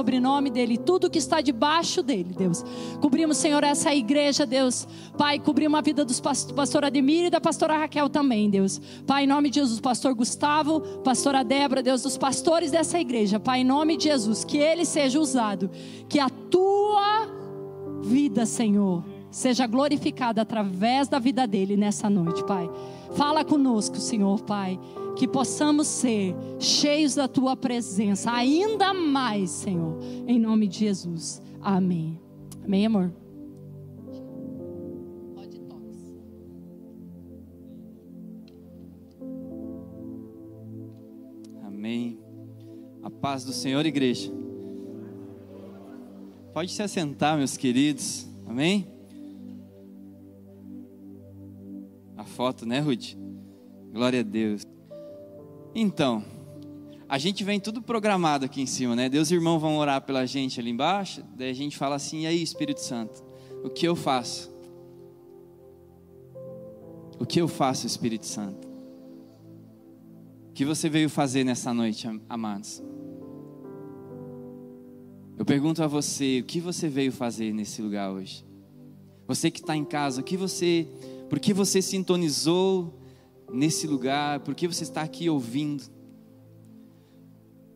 sobrenome dele, tudo que está debaixo dele, Deus. Cobrimos, Senhor, essa igreja, Deus. Pai, cobrimos a vida dos pastor, pastor Ademir e da pastora Raquel também, Deus. Pai, em nome de Jesus, pastor Gustavo, pastora Débora, Deus, dos pastores dessa igreja. Pai, em nome de Jesus, que ele seja usado, que a tua vida, Senhor, seja glorificada através da vida dele nessa noite, Pai. Fala conosco, Senhor, Pai que possamos ser cheios da tua presença, ainda mais, Senhor, em nome de Jesus. Amém. Amém, amor? Amém. A paz do Senhor, igreja. Pode se assentar, meus queridos. Amém? A foto, né, Ruth? Glória a Deus. Então, a gente vem tudo programado aqui em cima, né? Deus e irmãos vão orar pela gente ali embaixo, daí a gente fala assim: e aí, Espírito Santo, o que eu faço? O que eu faço, Espírito Santo? O que você veio fazer nessa noite, amados? Eu pergunto a você, o que você veio fazer nesse lugar hoje? Você que está em casa, o que você, por que você sintonizou nesse lugar, porque você está aqui ouvindo.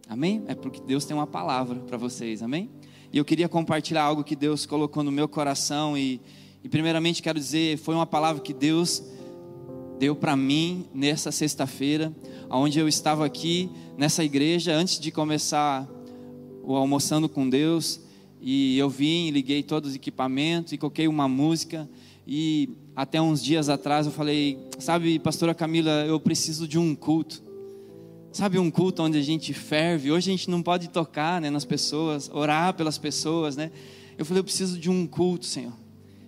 Amém? É porque Deus tem uma palavra para vocês, amém? E eu queria compartilhar algo que Deus colocou no meu coração e, e primeiramente quero dizer, foi uma palavra que Deus deu para mim nessa sexta-feira, onde eu estava aqui nessa igreja antes de começar o almoçando com Deus, e eu vim, liguei todos os equipamentos e coloquei uma música e até uns dias atrás eu falei, sabe, pastora Camila, eu preciso de um culto. Sabe um culto onde a gente ferve? Hoje a gente não pode tocar né, nas pessoas, orar pelas pessoas, né? Eu falei, eu preciso de um culto, Senhor.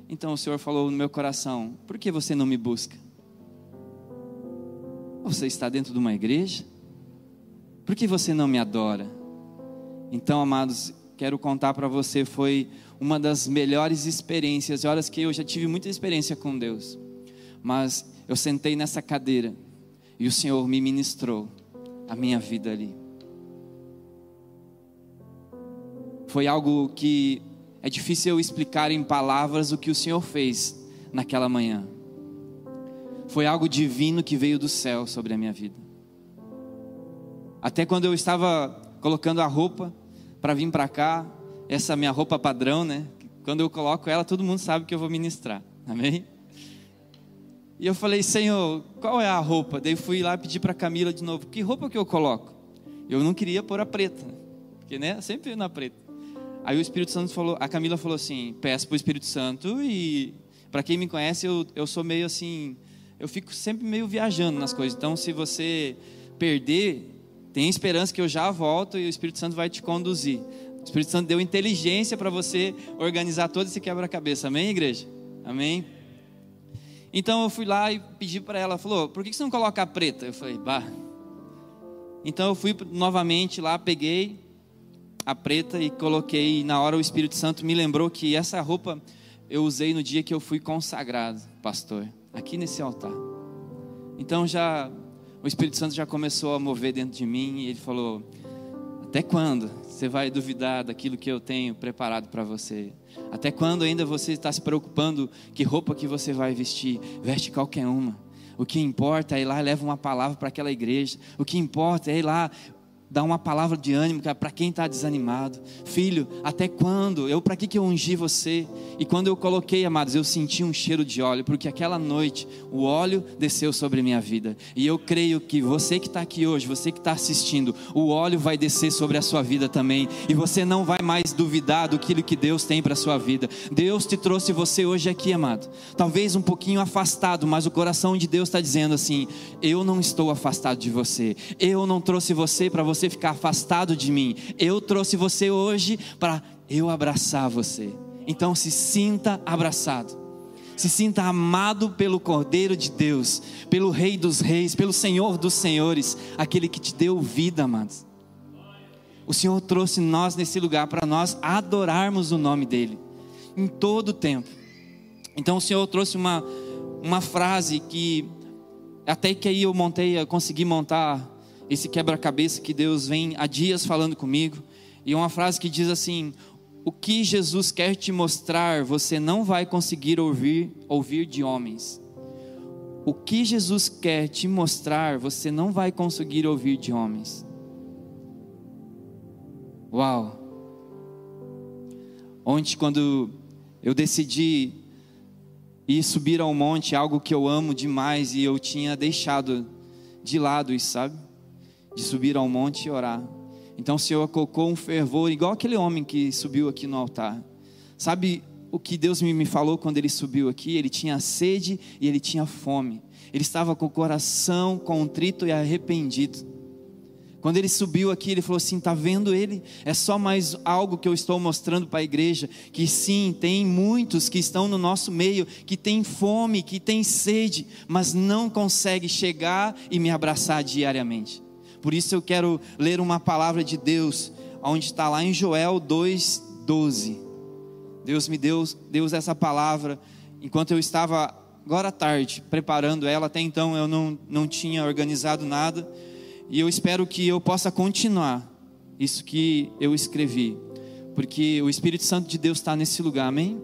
Então o Senhor falou no meu coração: por que você não me busca? Você está dentro de uma igreja? Por que você não me adora? Então, amados, quero contar para você, foi uma das melhores experiências, horas que eu já tive muita experiência com Deus, mas eu sentei nessa cadeira e o Senhor me ministrou a minha vida ali. Foi algo que é difícil eu explicar em palavras o que o Senhor fez naquela manhã. Foi algo divino que veio do céu sobre a minha vida. Até quando eu estava colocando a roupa para vir para cá, essa minha roupa padrão, né? Quando eu coloco ela, todo mundo sabe que eu vou ministrar. Amém? E eu falei, Senhor, qual é a roupa? Daí fui lá pedir para Camila de novo, que roupa que eu coloco? Eu não queria pôr a preta, porque né, sempre na preta. Aí o Espírito Santo falou, a Camila falou assim, peço para o Espírito Santo e para quem me conhece, eu, eu sou meio assim, eu fico sempre meio viajando nas coisas. Então, se você perder, tem esperança que eu já volto e o Espírito Santo vai te conduzir. O Espírito Santo deu inteligência para você organizar todo esse quebra-cabeça. Amém, igreja? Amém? Então eu fui lá e pedi para ela, falou, por que você não coloca a preta? Eu falei, bah. Então eu fui novamente lá, peguei a preta e coloquei. E na hora o Espírito Santo me lembrou que essa roupa eu usei no dia que eu fui consagrado, pastor, aqui nesse altar. Então já o Espírito Santo já começou a mover dentro de mim e ele falou: Até quando você vai duvidar daquilo que eu tenho preparado para você? Até quando ainda você está se preocupando que roupa que você vai vestir? Veste qualquer uma. O que importa é ir lá e leva uma palavra para aquela igreja. O que importa é ir lá dar uma palavra de ânimo para quem está desanimado. Filho, até quando? Eu para que, que eu ungi você? E quando eu coloquei, amados, eu senti um cheiro de óleo, porque aquela noite o óleo desceu sobre minha vida. E eu creio que você que está aqui hoje, você que está assistindo, o óleo vai descer sobre a sua vida também. E você não vai mais duvidar do que Deus tem para a sua vida. Deus te trouxe você hoje aqui, amado. Talvez um pouquinho afastado, mas o coração de Deus está dizendo assim: Eu não estou afastado de você. Eu não trouxe você para você você ficar afastado de mim. Eu trouxe você hoje para eu abraçar você. Então se sinta abraçado. Se sinta amado pelo Cordeiro de Deus, pelo Rei dos Reis, pelo Senhor dos Senhores, aquele que te deu vida, amados. O Senhor trouxe nós nesse lugar para nós adorarmos o nome dEle, em todo o tempo. Então o Senhor trouxe uma, uma frase que, até que aí eu montei, eu consegui montar esse quebra-cabeça que Deus vem há dias falando comigo. E uma frase que diz assim: O que Jesus quer te mostrar, você não vai conseguir ouvir, ouvir de homens. O que Jesus quer te mostrar, você não vai conseguir ouvir de homens. Uau! Ontem, quando eu decidi ir subir ao monte, algo que eu amo demais e eu tinha deixado de lado sabe? De subir ao monte e orar. Então o Senhor colocou um fervor, igual aquele homem que subiu aqui no altar. Sabe o que Deus me, me falou quando ele subiu aqui? Ele tinha sede e ele tinha fome. Ele estava com o coração contrito e arrependido. Quando ele subiu aqui, ele falou assim: "Tá vendo ele? É só mais algo que eu estou mostrando para a igreja, que sim, tem muitos que estão no nosso meio, que tem fome, que tem sede, mas não consegue chegar e me abraçar diariamente. Por isso eu quero ler uma palavra de Deus, onde está lá em Joel 2:12. Deus me deu Deus essa palavra enquanto eu estava agora à tarde preparando ela. Até então eu não, não tinha organizado nada e eu espero que eu possa continuar isso que eu escrevi, porque o Espírito Santo de Deus está nesse lugar, amém?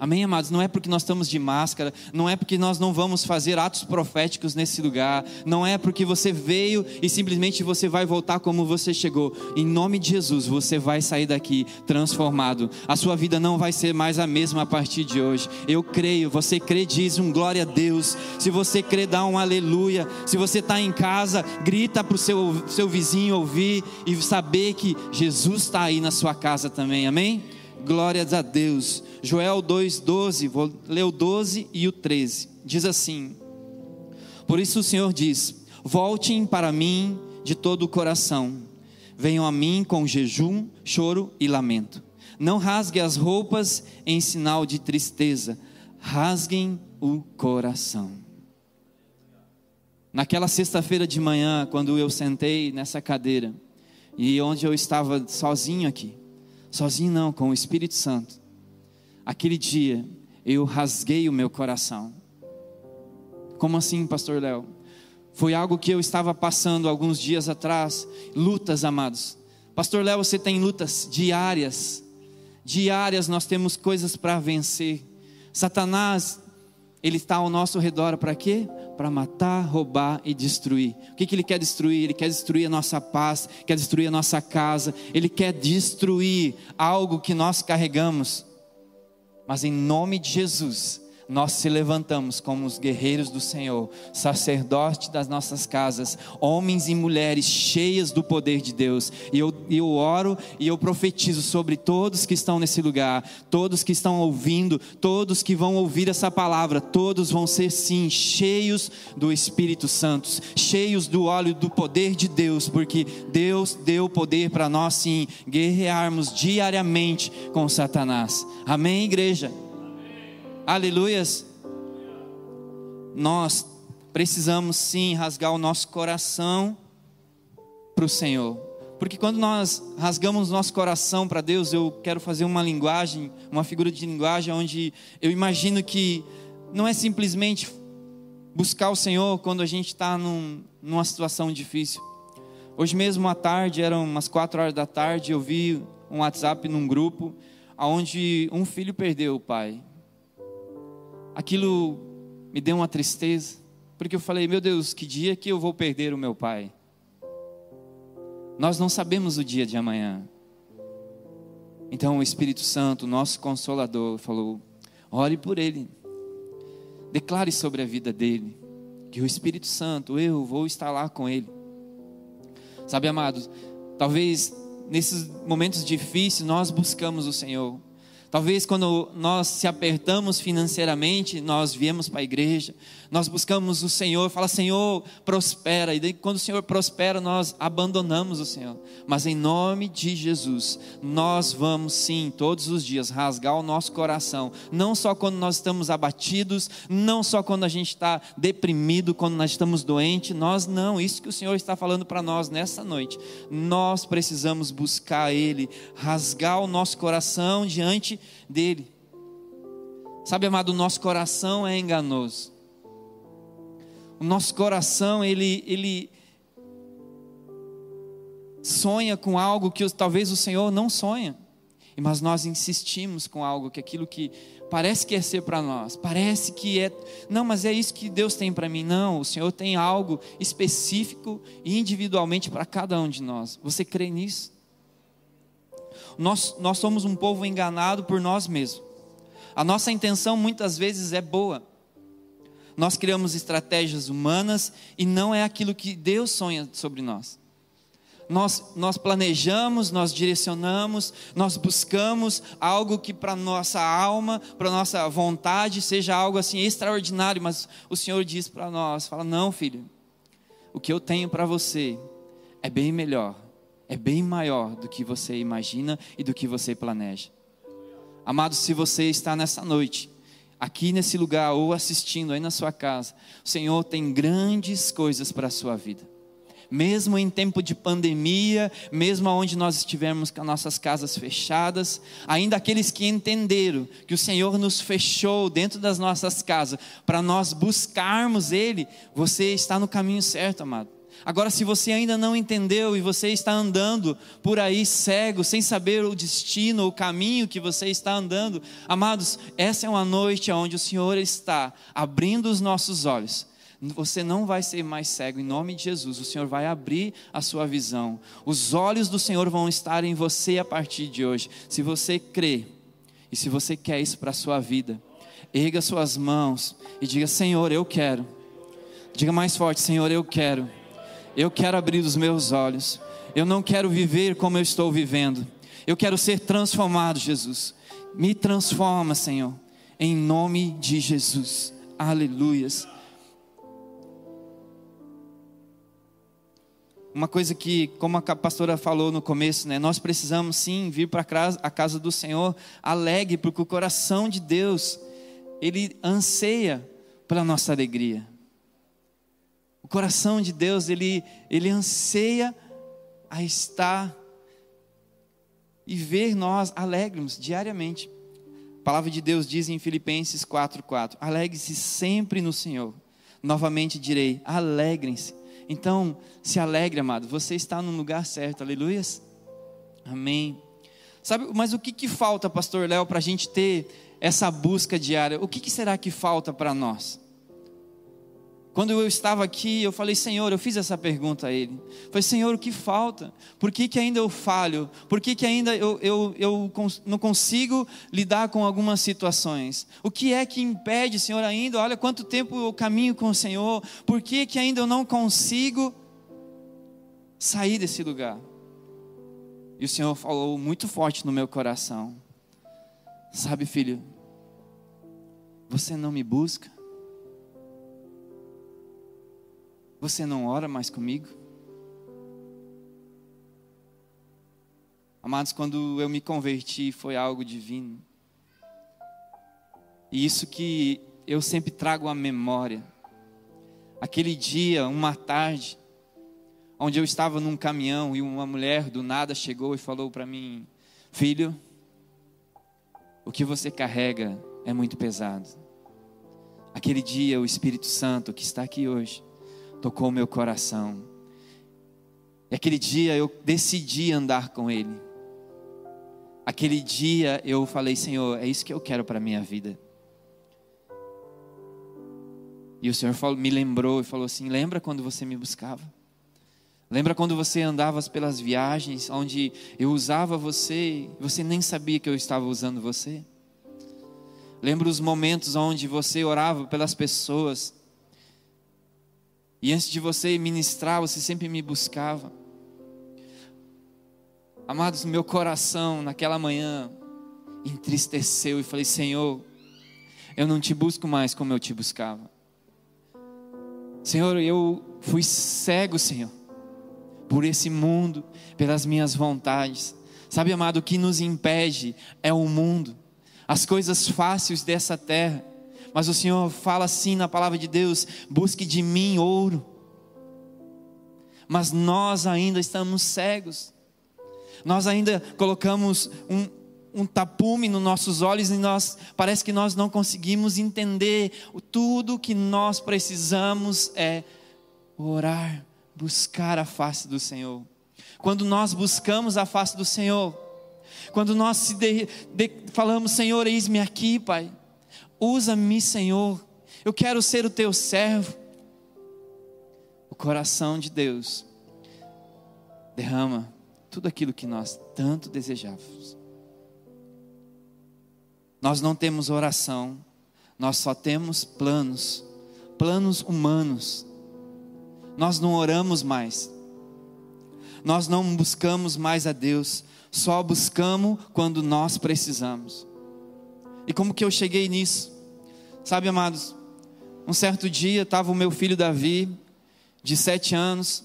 Amém, amados? Não é porque nós estamos de máscara, não é porque nós não vamos fazer atos proféticos nesse lugar, não é porque você veio e simplesmente você vai voltar como você chegou. Em nome de Jesus, você vai sair daqui transformado. A sua vida não vai ser mais a mesma a partir de hoje. Eu creio, você crê, diz um glória a Deus. Se você crê, dá um aleluia. Se você está em casa, grita para o seu, seu vizinho ouvir e saber que Jesus está aí na sua casa também, amém? Glórias a Deus. Joel 2,12, vou ler o 12 e o 13. Diz assim: Por isso o Senhor diz: Voltem para mim de todo o coração, venham a mim com jejum, choro e lamento. Não rasguem as roupas em sinal de tristeza, rasguem o coração. Naquela sexta-feira de manhã, quando eu sentei nessa cadeira, e onde eu estava sozinho aqui, sozinho não, com o Espírito Santo. Aquele dia eu rasguei o meu coração. Como assim, pastor Léo? Foi algo que eu estava passando alguns dias atrás, lutas, amados. Pastor Léo, você tem lutas diárias. Diárias nós temos coisas para vencer. Satanás, ele está ao nosso redor para quê? para matar, roubar e destruir. O que, que ele quer destruir? Ele quer destruir a nossa paz, quer destruir a nossa casa, ele quer destruir algo que nós carregamos. Mas em nome de Jesus, nós se levantamos como os guerreiros do Senhor, sacerdotes das nossas casas, homens e mulheres cheias do poder de Deus. E eu, eu oro e eu profetizo sobre todos que estão nesse lugar, todos que estão ouvindo, todos que vão ouvir essa palavra, todos vão ser sim cheios do Espírito Santo, cheios do óleo do poder de Deus, porque Deus deu poder para nós sim guerrearmos diariamente com Satanás. Amém, igreja? Aleluias. Nós precisamos sim rasgar o nosso coração para o Senhor. Porque quando nós rasgamos nosso coração para Deus, eu quero fazer uma linguagem, uma figura de linguagem onde eu imagino que não é simplesmente buscar o Senhor quando a gente está num, numa situação difícil. Hoje mesmo à tarde, eram umas quatro horas da tarde, eu vi um WhatsApp num grupo onde um filho perdeu o pai aquilo me deu uma tristeza, porque eu falei, meu Deus, que dia que eu vou perder o meu pai? Nós não sabemos o dia de amanhã. Então o Espírito Santo, nosso consolador, falou: ore por ele, declare sobre a vida dele, que o Espírito Santo, eu vou estar lá com ele. Sabe, amados, talvez nesses momentos difíceis nós buscamos o Senhor, Talvez quando nós se apertamos financeiramente, nós viemos para a igreja, nós buscamos o Senhor, fala Senhor, prospera. E daí, quando o Senhor prospera, nós abandonamos o Senhor. Mas em nome de Jesus, nós vamos sim, todos os dias, rasgar o nosso coração. Não só quando nós estamos abatidos, não só quando a gente está deprimido, quando nós estamos doentes, nós não. Isso que o Senhor está falando para nós nessa noite. Nós precisamos buscar Ele, rasgar o nosso coração diante dele. Sabe, amado, o nosso coração é enganoso. O nosso coração, ele, ele, sonha com algo que talvez o Senhor não sonha, mas nós insistimos com algo que aquilo que parece que é ser para nós, parece que é, não, mas é isso que Deus tem para mim. Não, o Senhor tem algo específico e individualmente para cada um de nós. Você crê nisso? Nós, nós somos um povo enganado por nós mesmos. A nossa intenção muitas vezes é boa. Nós criamos estratégias humanas e não é aquilo que Deus sonha sobre nós. Nós, nós planejamos, nós direcionamos, nós buscamos algo que para nossa alma, para nossa vontade seja algo assim extraordinário, mas o Senhor diz para nós, fala: "Não, filho. O que eu tenho para você é bem melhor, é bem maior do que você imagina e do que você planeja." Amado, se você está nessa noite, aqui nesse lugar ou assistindo aí na sua casa, o Senhor tem grandes coisas para a sua vida. Mesmo em tempo de pandemia, mesmo onde nós estivermos com nossas casas fechadas, ainda aqueles que entenderam que o Senhor nos fechou dentro das nossas casas para nós buscarmos Ele, você está no caminho certo, amado. Agora, se você ainda não entendeu e você está andando por aí cego, sem saber o destino, o caminho que você está andando, amados, essa é uma noite onde o Senhor está abrindo os nossos olhos. Você não vai ser mais cego em nome de Jesus. O Senhor vai abrir a sua visão. Os olhos do Senhor vão estar em você a partir de hoje. Se você crê e se você quer isso para a sua vida, erga suas mãos e diga: Senhor, eu quero. Diga mais forte: Senhor, eu quero. Eu quero abrir os meus olhos. Eu não quero viver como eu estou vivendo. Eu quero ser transformado, Jesus. Me transforma, Senhor, em nome de Jesus. Aleluias. Uma coisa que, como a pastora falou no começo, né, nós precisamos sim vir para a casa do Senhor alegre, porque o coração de Deus, ele anseia pela nossa alegria coração de Deus, ele, ele anseia a estar e ver nós alegres diariamente. A palavra de Deus diz em Filipenses 4:4: Alegre-se sempre no Senhor. Novamente direi: alegrem-se. Então, se alegre, amado, você está no lugar certo, aleluias. Amém. Sabe, mas o que, que falta, Pastor Léo, para a gente ter essa busca diária? O que, que será que falta para nós? Quando eu estava aqui, eu falei, Senhor, eu fiz essa pergunta a Ele. Falei, Senhor, o que falta? Por que, que ainda eu falho? Por que, que ainda eu, eu, eu não consigo lidar com algumas situações? O que é que impede, Senhor, ainda? Olha quanto tempo eu caminho com o Senhor. Por que, que ainda eu não consigo sair desse lugar? E o Senhor falou muito forte no meu coração. Sabe, filho, você não me busca Você não ora mais comigo? Amados, quando eu me converti foi algo divino. E isso que eu sempre trago à memória. Aquele dia, uma tarde, onde eu estava num caminhão e uma mulher do nada chegou e falou para mim: Filho, o que você carrega é muito pesado. Aquele dia, o Espírito Santo que está aqui hoje tocou o meu coração. E aquele dia eu decidi andar com Ele. Aquele dia eu falei, Senhor, é isso que eu quero para a minha vida. E o Senhor falou, me lembrou e falou assim: Lembra quando você me buscava? Lembra quando você andava pelas viagens, onde eu usava você e você nem sabia que eu estava usando você? Lembra os momentos onde você orava pelas pessoas e antes de você ministrar, você sempre me buscava. Amados, meu coração naquela manhã entristeceu e falei: Senhor, eu não te busco mais como eu te buscava. Senhor, eu fui cego, Senhor, por esse mundo, pelas minhas vontades. Sabe, amado, o que nos impede é o mundo, as coisas fáceis dessa terra. Mas o Senhor fala assim na palavra de Deus: busque de mim ouro. Mas nós ainda estamos cegos. Nós ainda colocamos um, um tapume nos nossos olhos e nós parece que nós não conseguimos entender tudo que nós precisamos é orar, buscar a face do Senhor. Quando nós buscamos a face do Senhor, quando nós de, de, falamos, Senhor, eis-me aqui, Pai, usa-me, Senhor, eu quero ser o teu servo. O coração de Deus derrama tudo aquilo que nós tanto desejávamos. Nós não temos oração, nós só temos planos, planos humanos. Nós não oramos mais, nós não buscamos mais a Deus, só buscamos quando nós precisamos. E como que eu cheguei nisso? Sabe, amados, um certo dia estava o meu filho Davi, de sete anos,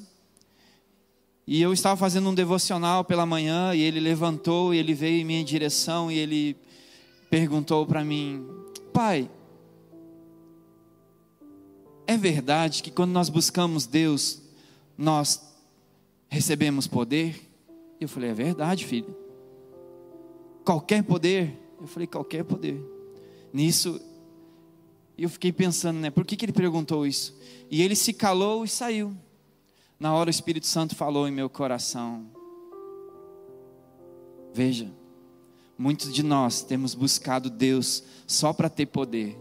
e eu estava fazendo um devocional pela manhã, e ele levantou, e ele veio em minha direção, e ele perguntou para mim: Pai, é verdade que quando nós buscamos Deus, nós recebemos poder? Eu falei: É verdade, filho. Qualquer poder? Eu falei: Qualquer poder. Nisso, eu fiquei pensando, né? Por que, que ele perguntou isso? E ele se calou e saiu. Na hora o Espírito Santo falou em meu coração: Veja, muitos de nós temos buscado Deus só para ter poder.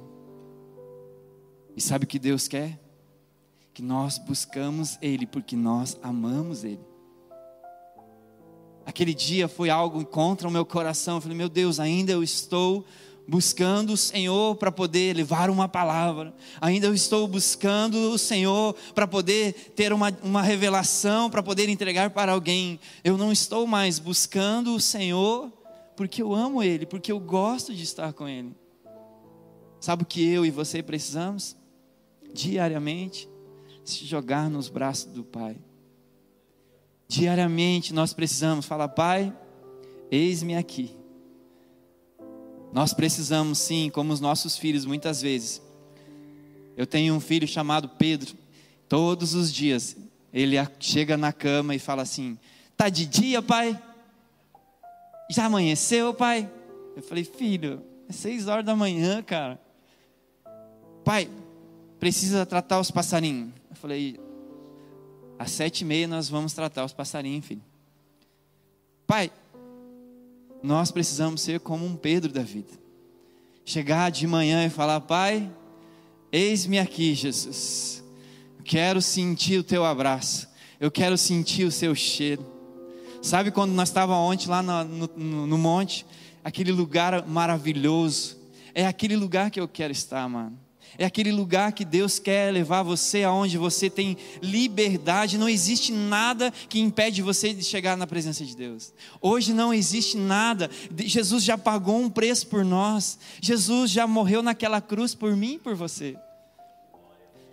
E sabe o que Deus quer? Que nós buscamos Ele porque nós amamos Ele. Aquele dia foi algo contra o meu coração. Eu falei, meu Deus, ainda eu estou buscando o Senhor para poder levar uma palavra, ainda eu estou buscando o Senhor para poder ter uma, uma revelação, para poder entregar para alguém. Eu não estou mais buscando o Senhor porque eu amo Ele, porque eu gosto de estar com Ele. Sabe o que eu e você precisamos? Diariamente, se jogar nos braços do Pai. Diariamente nós precisamos falar: Pai, eis-me aqui nós precisamos sim, como os nossos filhos muitas vezes. Eu tenho um filho chamado Pedro. Todos os dias ele chega na cama e fala assim: "Tá de dia, pai? Já amanheceu, pai?" Eu falei: "Filho, é seis horas da manhã, cara. Pai, precisa tratar os passarinhos." Eu falei: "Às sete e meia nós vamos tratar os passarinhos, filho." Pai, nós precisamos ser como um Pedro da vida. Chegar de manhã e falar: Pai, eis-me aqui, Jesus. quero sentir o teu abraço. Eu quero sentir o seu cheiro. Sabe quando nós estávamos ontem lá no, no, no monte? Aquele lugar maravilhoso. É aquele lugar que eu quero estar, mano. É aquele lugar que Deus quer levar você aonde você tem liberdade, não existe nada que impede você de chegar na presença de Deus. Hoje não existe nada. Jesus já pagou um preço por nós. Jesus já morreu naquela cruz por mim e por você.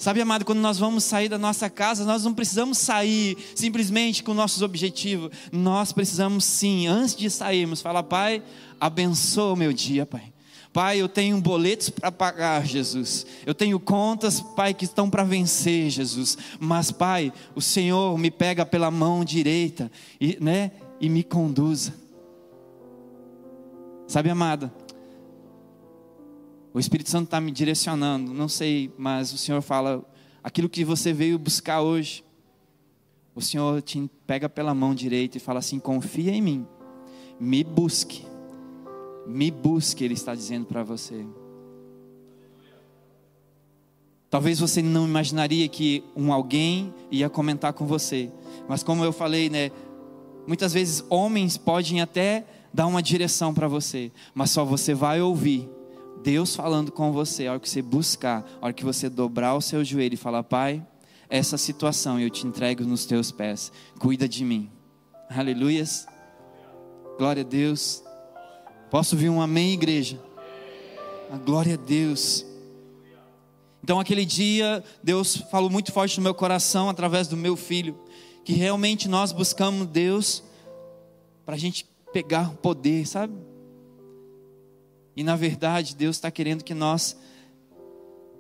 Sabe, amado, quando nós vamos sair da nossa casa, nós não precisamos sair simplesmente com nossos objetivos. Nós precisamos sim, antes de sairmos, falar, Pai, abençoa o meu dia, Pai. Pai, eu tenho boletos para pagar, Jesus. Eu tenho contas, Pai, que estão para vencer, Jesus. Mas, Pai, o Senhor me pega pela mão direita e, né, e me conduza. Sabe, amada? O Espírito Santo está me direcionando. Não sei, mas o Senhor fala: aquilo que você veio buscar hoje. O Senhor te pega pela mão direita e fala assim: confia em mim, me busque me busque, Ele está dizendo para você. Talvez você não imaginaria que um alguém ia comentar com você, mas como eu falei, né? Muitas vezes homens podem até dar uma direção para você, mas só você vai ouvir Deus falando com você, a hora que você buscar, a hora que você dobrar o seu joelho e falar: Pai, essa situação eu te entrego nos teus pés, cuida de mim. Aleluias. Glória a Deus. Posso ouvir um amém, igreja? A glória a Deus. Então, aquele dia, Deus falou muito forte no meu coração, através do meu filho, que realmente nós buscamos Deus para a gente pegar poder, sabe? E na verdade, Deus está querendo que nós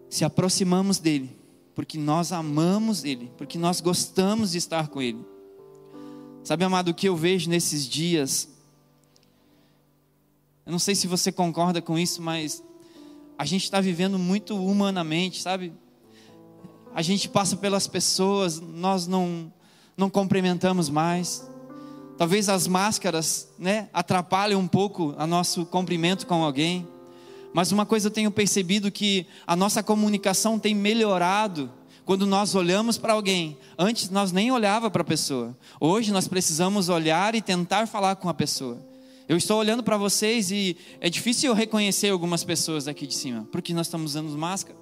se aproximamos dEle, porque nós amamos Ele, porque nós gostamos de estar com Ele. Sabe, amado, o que eu vejo nesses dias eu não sei se você concorda com isso, mas a gente está vivendo muito humanamente, sabe? A gente passa pelas pessoas, nós não, não cumprimentamos mais. Talvez as máscaras, né, atrapalhem um pouco o nosso cumprimento com alguém. Mas uma coisa eu tenho percebido que a nossa comunicação tem melhorado quando nós olhamos para alguém. Antes nós nem olhava para a pessoa. Hoje nós precisamos olhar e tentar falar com a pessoa. Eu estou olhando para vocês e é difícil eu reconhecer algumas pessoas aqui de cima, porque nós estamos usando máscara.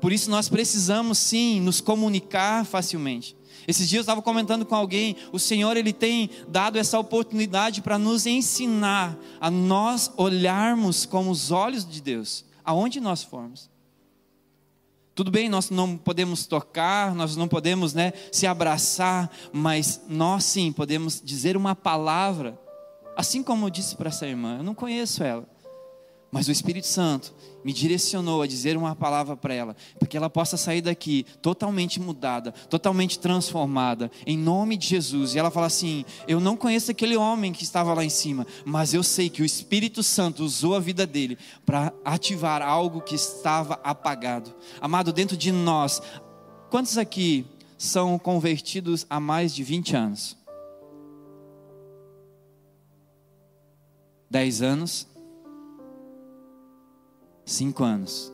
Por isso nós precisamos sim nos comunicar facilmente. Esses dias eu estava comentando com alguém, o Senhor ele tem dado essa oportunidade para nos ensinar a nós olharmos com os olhos de Deus, aonde nós formos. Tudo bem, nós não podemos tocar, nós não podemos né, se abraçar, mas nós sim podemos dizer uma palavra, assim como eu disse para essa irmã, eu não conheço ela, mas o Espírito Santo me direcionou a dizer uma palavra para ela, para que ela possa sair daqui totalmente mudada, totalmente transformada, em nome de Jesus. E ela fala assim: Eu não conheço aquele homem que estava lá em cima, mas eu sei que o Espírito Santo usou a vida dele para ativar algo que estava apagado. Amado, dentro de nós, quantos aqui são convertidos há mais de 20 anos? 10 anos? Cinco anos.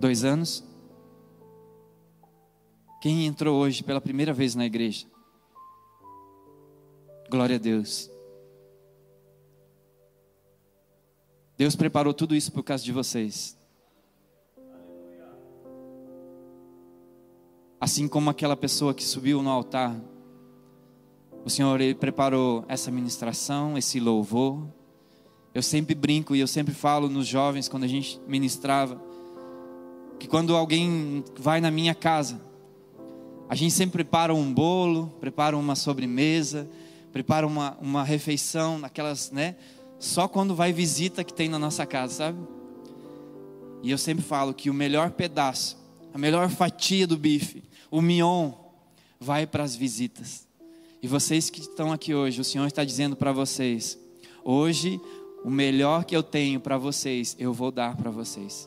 Dois anos. Quem entrou hoje pela primeira vez na igreja? Glória a Deus. Deus preparou tudo isso por causa de vocês. Assim como aquela pessoa que subiu no altar, o Senhor ele preparou essa ministração, esse louvor, eu sempre brinco e eu sempre falo nos jovens quando a gente ministrava que quando alguém vai na minha casa, a gente sempre prepara um bolo, prepara uma sobremesa, prepara uma, uma refeição, naquelas, né? Só quando vai visita que tem na nossa casa, sabe? E eu sempre falo que o melhor pedaço, a melhor fatia do bife, o mignon, vai para as visitas. E vocês que estão aqui hoje, o Senhor está dizendo para vocês: hoje o melhor que eu tenho para vocês, eu vou dar para vocês.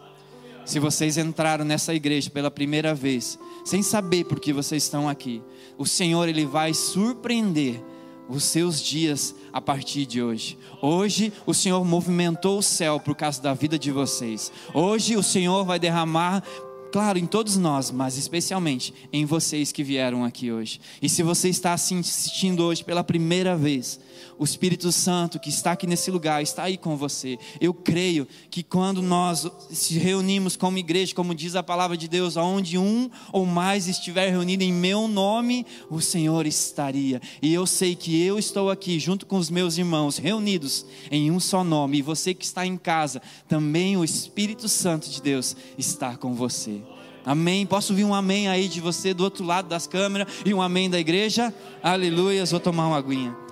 Se vocês entraram nessa igreja pela primeira vez, sem saber por que vocês estão aqui, o Senhor ele vai surpreender os seus dias a partir de hoje. Hoje o Senhor movimentou o céu por causa da vida de vocês. Hoje o Senhor vai derramar Claro, em todos nós, mas especialmente em vocês que vieram aqui hoje. E se você está assistindo hoje pela primeira vez, o Espírito Santo que está aqui nesse lugar está aí com você. Eu creio que quando nós se reunimos como igreja, como diz a palavra de Deus, onde um ou mais estiver reunido em meu nome, o Senhor estaria. E eu sei que eu estou aqui junto com os meus irmãos, reunidos em um só nome. E você que está em casa, também o Espírito Santo de Deus está com você. Amém. Posso ouvir um amém aí de você do outro lado das câmeras e um amém da igreja? Aleluias. Vou tomar uma aguinha.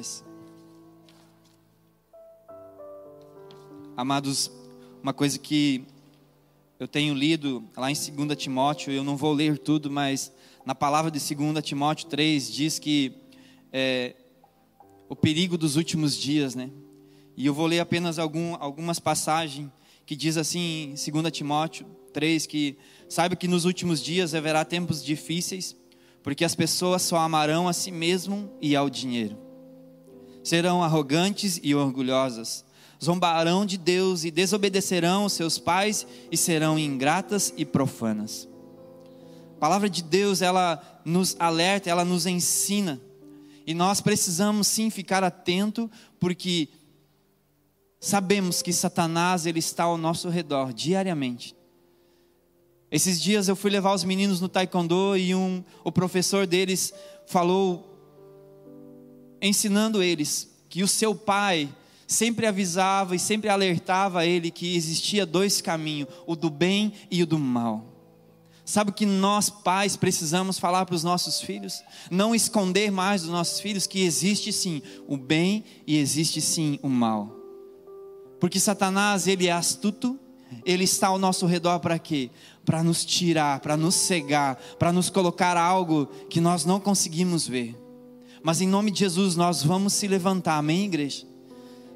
Aleluias. Amados, uma coisa que eu tenho lido lá em 2 Timóteo, eu não vou ler tudo, mas na palavra de 2 Timóteo 3 diz que é, o perigo dos últimos dias, né? E eu vou ler apenas algum, algumas passagens que diz assim em 2 Timóteo 3 que saiba que nos últimos dias haverá tempos difíceis, porque as pessoas só amarão a si mesmo e ao dinheiro. Serão arrogantes e orgulhosas zombarão de Deus e desobedecerão os seus pais e serão ingratas e profanas. A palavra de Deus, ela nos alerta, ela nos ensina. E nós precisamos sim ficar atento, porque sabemos que Satanás ele está ao nosso redor diariamente. Esses dias eu fui levar os meninos no taekwondo e um, o professor deles falou, ensinando eles que o seu pai sempre avisava e sempre alertava ele que existia dois caminhos, o do bem e o do mal. Sabe o que nós pais precisamos falar para os nossos filhos? Não esconder mais dos nossos filhos que existe sim o bem e existe sim o mal. Porque Satanás, ele é astuto, ele está ao nosso redor para quê? Para nos tirar, para nos cegar, para nos colocar algo que nós não conseguimos ver. Mas em nome de Jesus nós vamos se levantar, amém, igreja?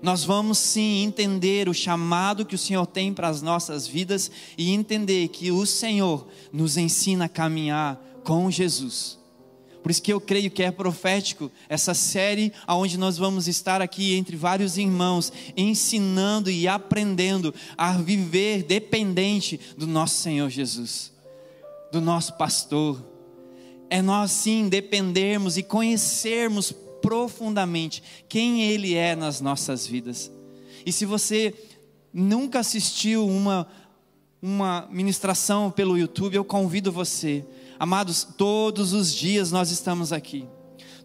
Nós vamos sim entender o chamado que o Senhor tem para as nossas vidas e entender que o Senhor nos ensina a caminhar com Jesus. Por isso que eu creio que é profético essa série aonde nós vamos estar aqui entre vários irmãos ensinando e aprendendo a viver dependente do nosso Senhor Jesus, do nosso pastor. É nós sim dependermos e conhecermos profundamente quem Ele é nas nossas vidas. E se você nunca assistiu uma, uma ministração pelo YouTube, eu convido você. Amados, todos os dias nós estamos aqui.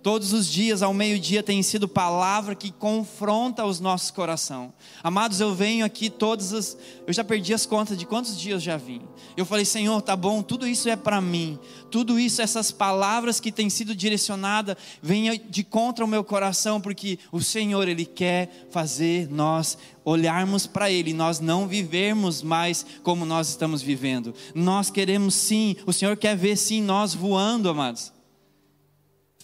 Todos os dias, ao meio-dia, tem sido palavra que confronta os nossos corações. Amados, eu venho aqui todas as. Eu já perdi as contas de quantos dias já vim. Eu falei, Senhor, tá bom, tudo isso é para mim. Tudo isso, essas palavras que têm sido direcionadas, venham de contra o meu coração, porque o Senhor, Ele quer fazer nós olharmos para Ele, nós não vivermos mais como nós estamos vivendo. Nós queremos sim, o Senhor quer ver sim nós voando, amados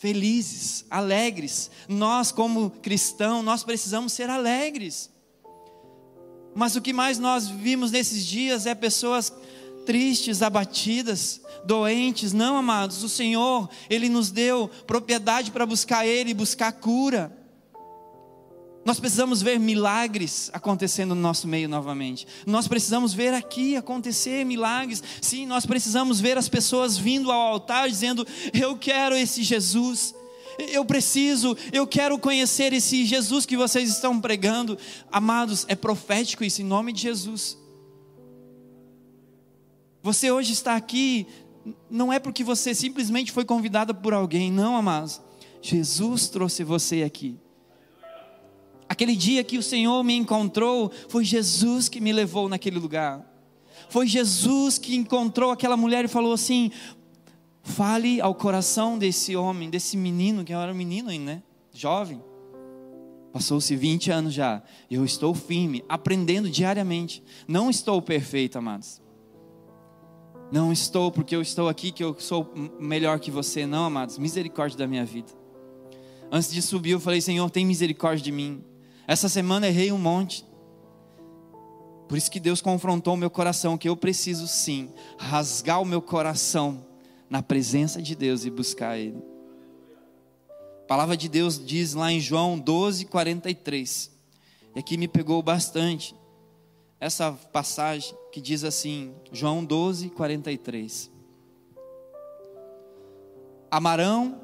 felizes, alegres. Nós, como cristãos, nós precisamos ser alegres. Mas o que mais nós vimos nesses dias é pessoas tristes, abatidas, doentes. Não, amados, o Senhor, Ele nos deu propriedade para buscar Ele, buscar cura. Nós precisamos ver milagres acontecendo no nosso meio novamente. Nós precisamos ver aqui acontecer milagres. Sim, nós precisamos ver as pessoas vindo ao altar dizendo: Eu quero esse Jesus. Eu preciso, eu quero conhecer esse Jesus que vocês estão pregando. Amados, é profético isso em nome de Jesus. Você hoje está aqui, não é porque você simplesmente foi convidado por alguém, não, amados. Jesus trouxe você aqui. Aquele dia que o Senhor me encontrou, foi Jesus que me levou naquele lugar. Foi Jesus que encontrou aquela mulher e falou assim: fale ao coração desse homem, desse menino, que era um menino ainda, né? Jovem. Passou-se 20 anos já. Eu estou firme, aprendendo diariamente. Não estou perfeito, amados. Não estou porque eu estou aqui que eu sou melhor que você, não, amados. Misericórdia da minha vida. Antes de subir, eu falei: Senhor, tem misericórdia de mim. Essa semana errei um monte. Por isso que Deus confrontou o meu coração, que eu preciso sim rasgar o meu coração na presença de Deus e buscar Ele. A palavra de Deus diz lá em João 12, 43. E aqui me pegou bastante essa passagem que diz assim, João 12, 43. Amarão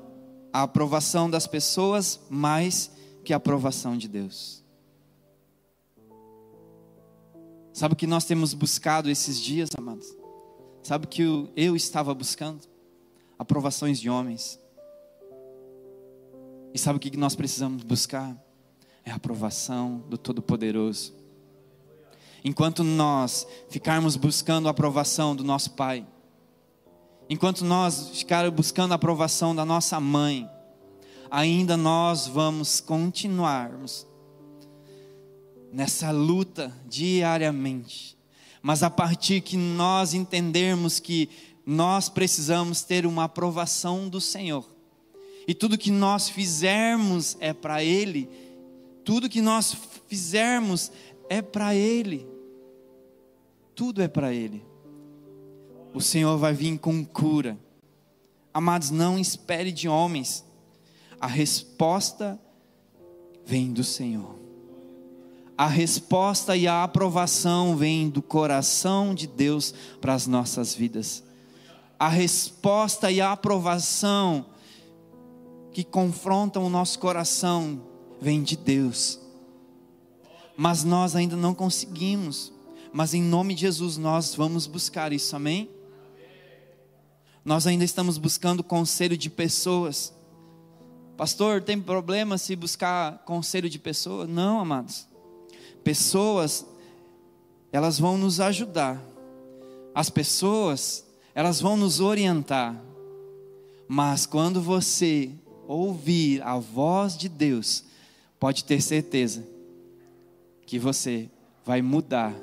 a aprovação das pessoas mais que a aprovação de Deus. Sabe o que nós temos buscado esses dias, amados? Sabe o que eu estava buscando? Aprovações de homens. E sabe o que nós precisamos buscar? É a aprovação do Todo-Poderoso. Enquanto nós ficarmos buscando a aprovação do nosso Pai, enquanto nós ficarmos buscando a aprovação da nossa mãe, ainda nós vamos continuarmos nessa luta diariamente. Mas a partir que nós entendermos que nós precisamos ter uma aprovação do Senhor, e tudo que nós fizermos é para Ele, tudo que nós fizermos é para Ele, tudo é para Ele. O Senhor vai vir com cura. Amados, não espere de homens a resposta vem do Senhor. A resposta e a aprovação vem do coração de Deus para as nossas vidas. A resposta e a aprovação que confrontam o nosso coração vem de Deus. Mas nós ainda não conseguimos. Mas em nome de Jesus nós vamos buscar isso, amém? Nós ainda estamos buscando conselho de pessoas Pastor, tem problema se buscar conselho de pessoas? Não, amados. Pessoas, elas vão nos ajudar. As pessoas, elas vão nos orientar. Mas quando você ouvir a voz de Deus, pode ter certeza que você vai mudar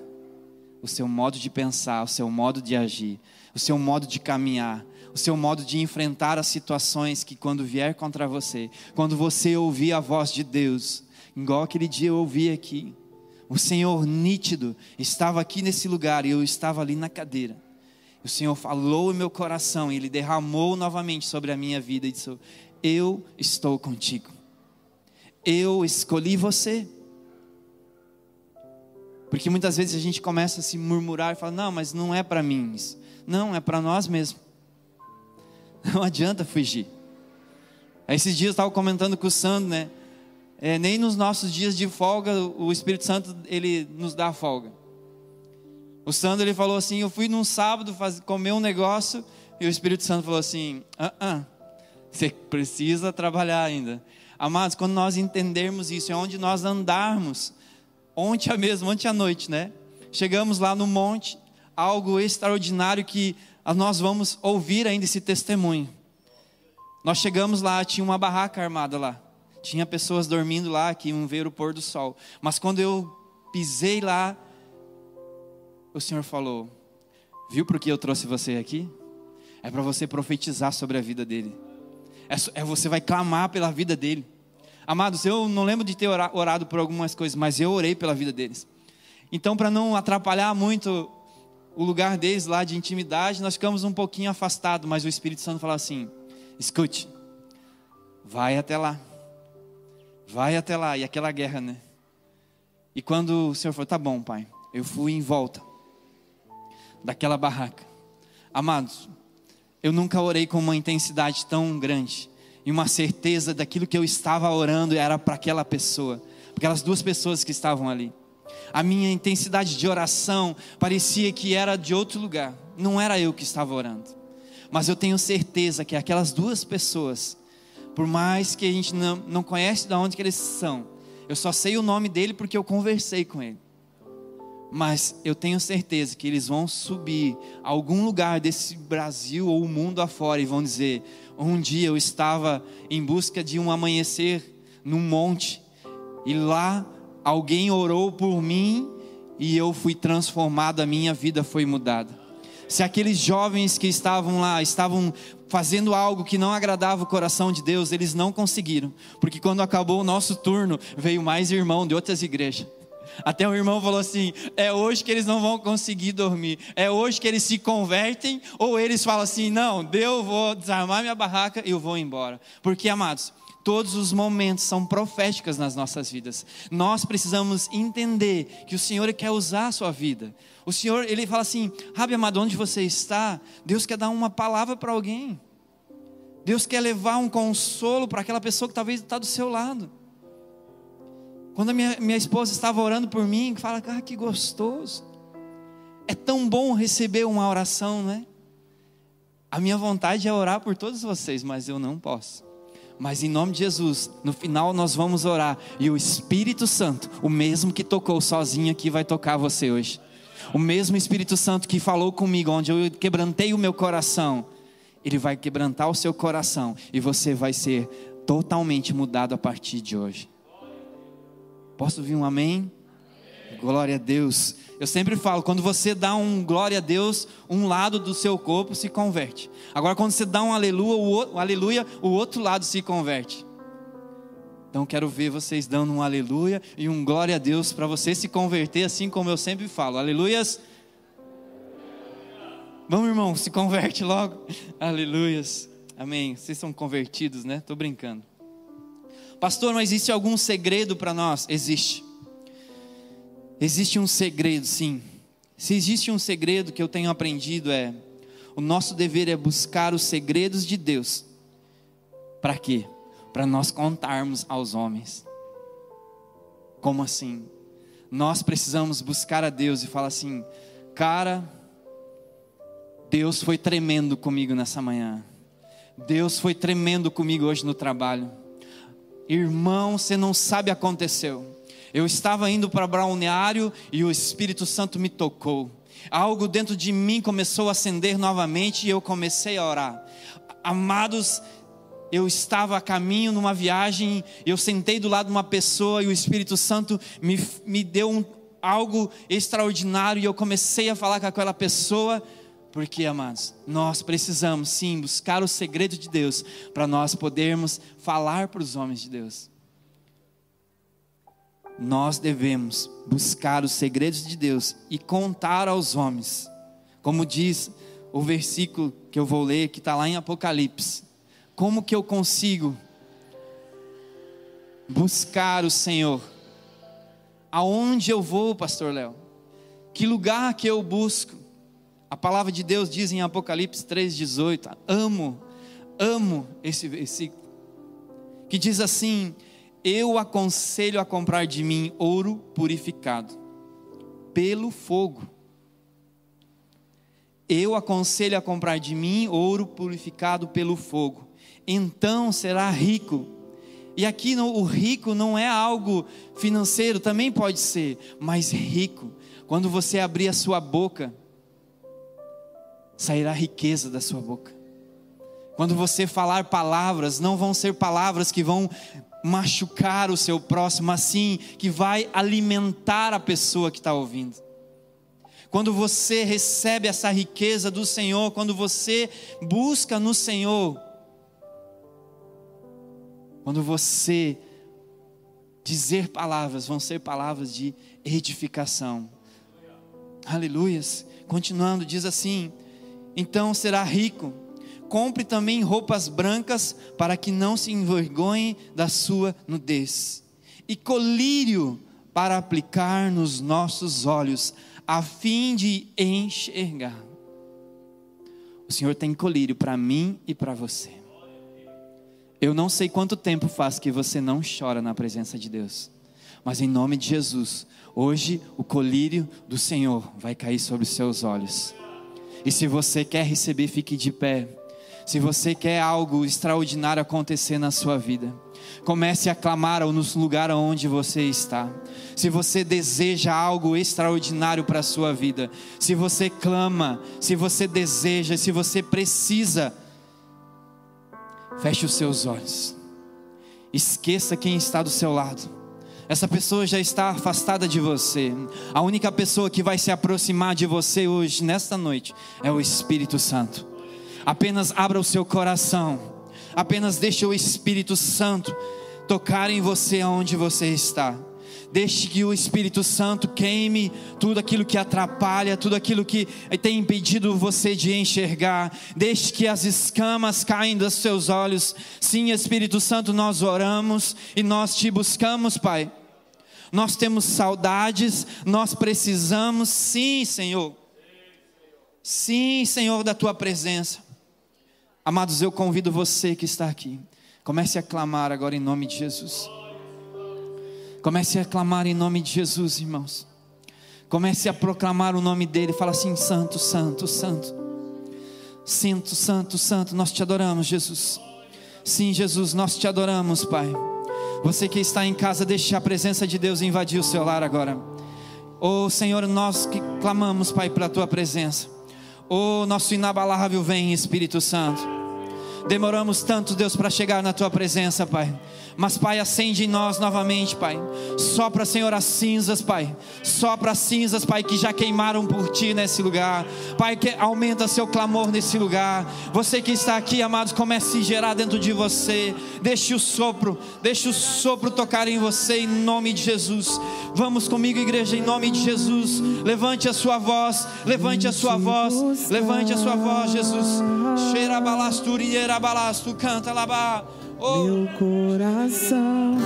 o seu modo de pensar, o seu modo de agir, o seu modo de caminhar, o seu modo de enfrentar as situações que quando vier contra você, quando você ouvir a voz de Deus, igual aquele dia eu ouvi aqui, o Senhor nítido estava aqui nesse lugar e eu estava ali na cadeira. O Senhor falou em meu coração e Ele derramou novamente sobre a minha vida e disse: Eu estou contigo. Eu escolhi você. Porque muitas vezes a gente começa a se murmurar e fala: Não, mas não é para mim. Isso. Não, é para nós mesmos. Não adianta fugir. Esses dias eu estava comentando com o Sandro, né? É, nem nos nossos dias de folga o Espírito Santo ele nos dá folga. O Sandro ele falou assim: Eu fui num sábado comer um negócio e o Espírito Santo falou assim: ah, ah, Você precisa trabalhar ainda. Amados, quando nós entendermos isso, é onde nós andarmos, ontem mesmo, ontem à noite, né? Chegamos lá no monte, algo extraordinário que nós vamos ouvir ainda esse testemunho. Nós chegamos lá, tinha uma barraca armada lá. Tinha pessoas dormindo lá que iam ver o pôr do sol. Mas quando eu pisei lá, o Senhor falou: Viu por que eu trouxe você aqui? É para você profetizar sobre a vida dele. É, é, você vai clamar pela vida dele. Amados, eu não lembro de ter orado por algumas coisas, mas eu orei pela vida deles. Então, para não atrapalhar muito o lugar deles lá de intimidade, nós ficamos um pouquinho afastados, mas o Espírito Santo falou assim: escute, vai até lá. Vai até lá. E aquela guerra, né? E quando o Senhor falou, tá bom, pai, eu fui em volta daquela barraca. Amados, eu nunca orei com uma intensidade tão grande e uma certeza daquilo que eu estava orando era para aquela pessoa, para aquelas duas pessoas que estavam ali. A minha intensidade de oração parecia que era de outro lugar, não era eu que estava orando. Mas eu tenho certeza que aquelas duas pessoas por mais que a gente não, não conhece de onde que eles são, eu só sei o nome dele porque eu conversei com ele. Mas eu tenho certeza que eles vão subir a algum lugar desse Brasil ou o mundo afora e vão dizer: um dia eu estava em busca de um amanhecer num monte e lá alguém orou por mim e eu fui transformado, a minha vida foi mudada. Se aqueles jovens que estavam lá estavam fazendo algo que não agradava o coração de Deus, eles não conseguiram, porque quando acabou o nosso turno, veio mais irmão de outras igrejas. Até o irmão falou assim: é hoje que eles não vão conseguir dormir, é hoje que eles se convertem, ou eles falam assim: não, Deus, vou desarmar minha barraca e eu vou embora. Porque, amados, todos os momentos são proféticos nas nossas vidas. Nós precisamos entender que o Senhor quer usar a sua vida. O Senhor, ele fala assim: Rabi amado, onde você está? Deus quer dar uma palavra para alguém. Deus quer levar um consolo para aquela pessoa que talvez está do seu lado. Quando a minha, minha esposa estava orando por mim, fala, ah, que gostoso. É tão bom receber uma oração, né? A minha vontade é orar por todos vocês, mas eu não posso. Mas em nome de Jesus, no final nós vamos orar e o Espírito Santo, o mesmo que tocou sozinho aqui, vai tocar você hoje. O mesmo Espírito Santo que falou comigo, onde eu quebrantei o meu coração, ele vai quebrantar o seu coração e você vai ser totalmente mudado a partir de hoje. Posso ouvir um amém? Glória a Deus. Eu sempre falo, quando você dá um glória a Deus, um lado do seu corpo se converte. Agora, quando você dá um aleluia, o, aleluia, o outro lado se converte. Então, quero ver vocês dando um aleluia e um glória a Deus para você se converter, assim como eu sempre falo. Aleluias. Vamos, irmão, se converte logo. Aleluias. Amém. Vocês são convertidos, né? Estou brincando. Pastor, mas existe algum segredo para nós? Existe. Existe um segredo, sim. Se existe um segredo que eu tenho aprendido é: o nosso dever é buscar os segredos de Deus. Para quê? Para nós contarmos aos homens. Como assim? Nós precisamos buscar a Deus e falar assim: cara, Deus foi tremendo comigo nessa manhã. Deus foi tremendo comigo hoje no trabalho. Irmão, você não sabe aconteceu. Eu estava indo para Browniário e o Espírito Santo me tocou. Algo dentro de mim começou a acender novamente e eu comecei a orar. Amados, eu estava a caminho numa viagem, eu sentei do lado de uma pessoa e o Espírito Santo me, me deu um, algo extraordinário e eu comecei a falar com aquela pessoa. Porque, amados, nós precisamos sim buscar o segredo de Deus para nós podermos falar para os homens de Deus. Nós devemos buscar os segredos de Deus e contar aos homens, como diz o versículo que eu vou ler, que está lá em Apocalipse. Como que eu consigo buscar o Senhor? Aonde eu vou, Pastor Léo? Que lugar que eu busco? A palavra de Deus diz em Apocalipse 3,18: Amo, amo esse versículo, que diz assim: Eu aconselho a comprar de mim ouro purificado pelo fogo. Eu aconselho a comprar de mim ouro purificado pelo fogo, então será rico e aqui no, o rico não é algo financeiro, também pode ser, mas rico. Quando você abrir a sua boca, sairá riqueza da sua boca. Quando você falar palavras, não vão ser palavras que vão machucar o seu próximo, assim que vai alimentar a pessoa que está ouvindo. Quando você recebe essa riqueza do Senhor, quando você busca no Senhor, quando você dizer palavras, vão ser palavras de edificação. Aleluias. Continuando, diz assim: então será rico. Compre também roupas brancas, para que não se envergonhe da sua nudez, e colírio para aplicar nos nossos olhos, a fim de enxergar. O Senhor tem colírio para mim e para você. Eu não sei quanto tempo faz que você não chora na presença de Deus, mas em nome de Jesus, hoje o colírio do Senhor vai cair sobre os seus olhos. E se você quer receber, fique de pé. Se você quer algo extraordinário acontecer na sua vida, comece a clamar no lugar onde você está. Se você deseja algo extraordinário para a sua vida, se você clama, se você deseja, se você precisa, Feche os seus olhos. Esqueça quem está do seu lado. Essa pessoa já está afastada de você. A única pessoa que vai se aproximar de você hoje, nesta noite, é o Espírito Santo. Apenas abra o seu coração. Apenas deixe o Espírito Santo tocar em você aonde você está. Deixe que o Espírito Santo queime tudo aquilo que atrapalha, tudo aquilo que tem impedido você de enxergar. Deixe que as escamas caem dos seus olhos. Sim, Espírito Santo, nós oramos e nós te buscamos, Pai. Nós temos saudades, nós precisamos, sim, Senhor. Sim, Senhor, da tua presença. Amados, eu convido você que está aqui. Comece a clamar agora em nome de Jesus. Comece a clamar em nome de Jesus, irmãos. Comece a proclamar o nome dele. Fala assim: Santo, Santo, Santo. Santo, Santo, Santo. Nós te adoramos, Jesus. Sim, Jesus, nós te adoramos, Pai. Você que está em casa, deixe a presença de Deus invadir o seu lar agora. Oh Senhor, nós que clamamos, Pai, pela tua presença. Oh, nosso inabalável vem, Espírito Santo. Demoramos tanto, Deus, para chegar na tua presença, Pai. Mas, Pai, acende em nós novamente, Pai. Sopra, Senhor, as cinzas, Pai. Sopra as cinzas, Pai, que já queimaram por Ti nesse lugar. Pai, que aumenta seu clamor nesse lugar. Você que está aqui, amados, comece a gerar dentro de você. Deixe o sopro, deixe o sopro tocar em você, em nome de Jesus. Vamos comigo, igreja, em nome de Jesus. Levante a sua voz, levante a sua voz, levante a sua voz, Jesus. Cheira balasturi, balastu, canta lá. Oh. Meu coração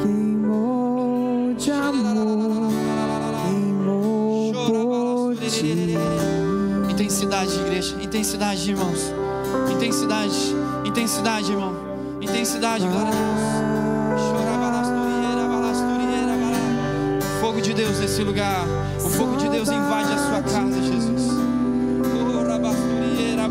queimou de amor, queimou por ti. Intensidade, igreja, intensidade, irmãos. Intensidade, intensidade, irmão. Intensidade, glória a Deus. Fogo de Deus nesse lugar. O fogo de Deus invade a sua casa, Jesus. Oh, rabasturiera,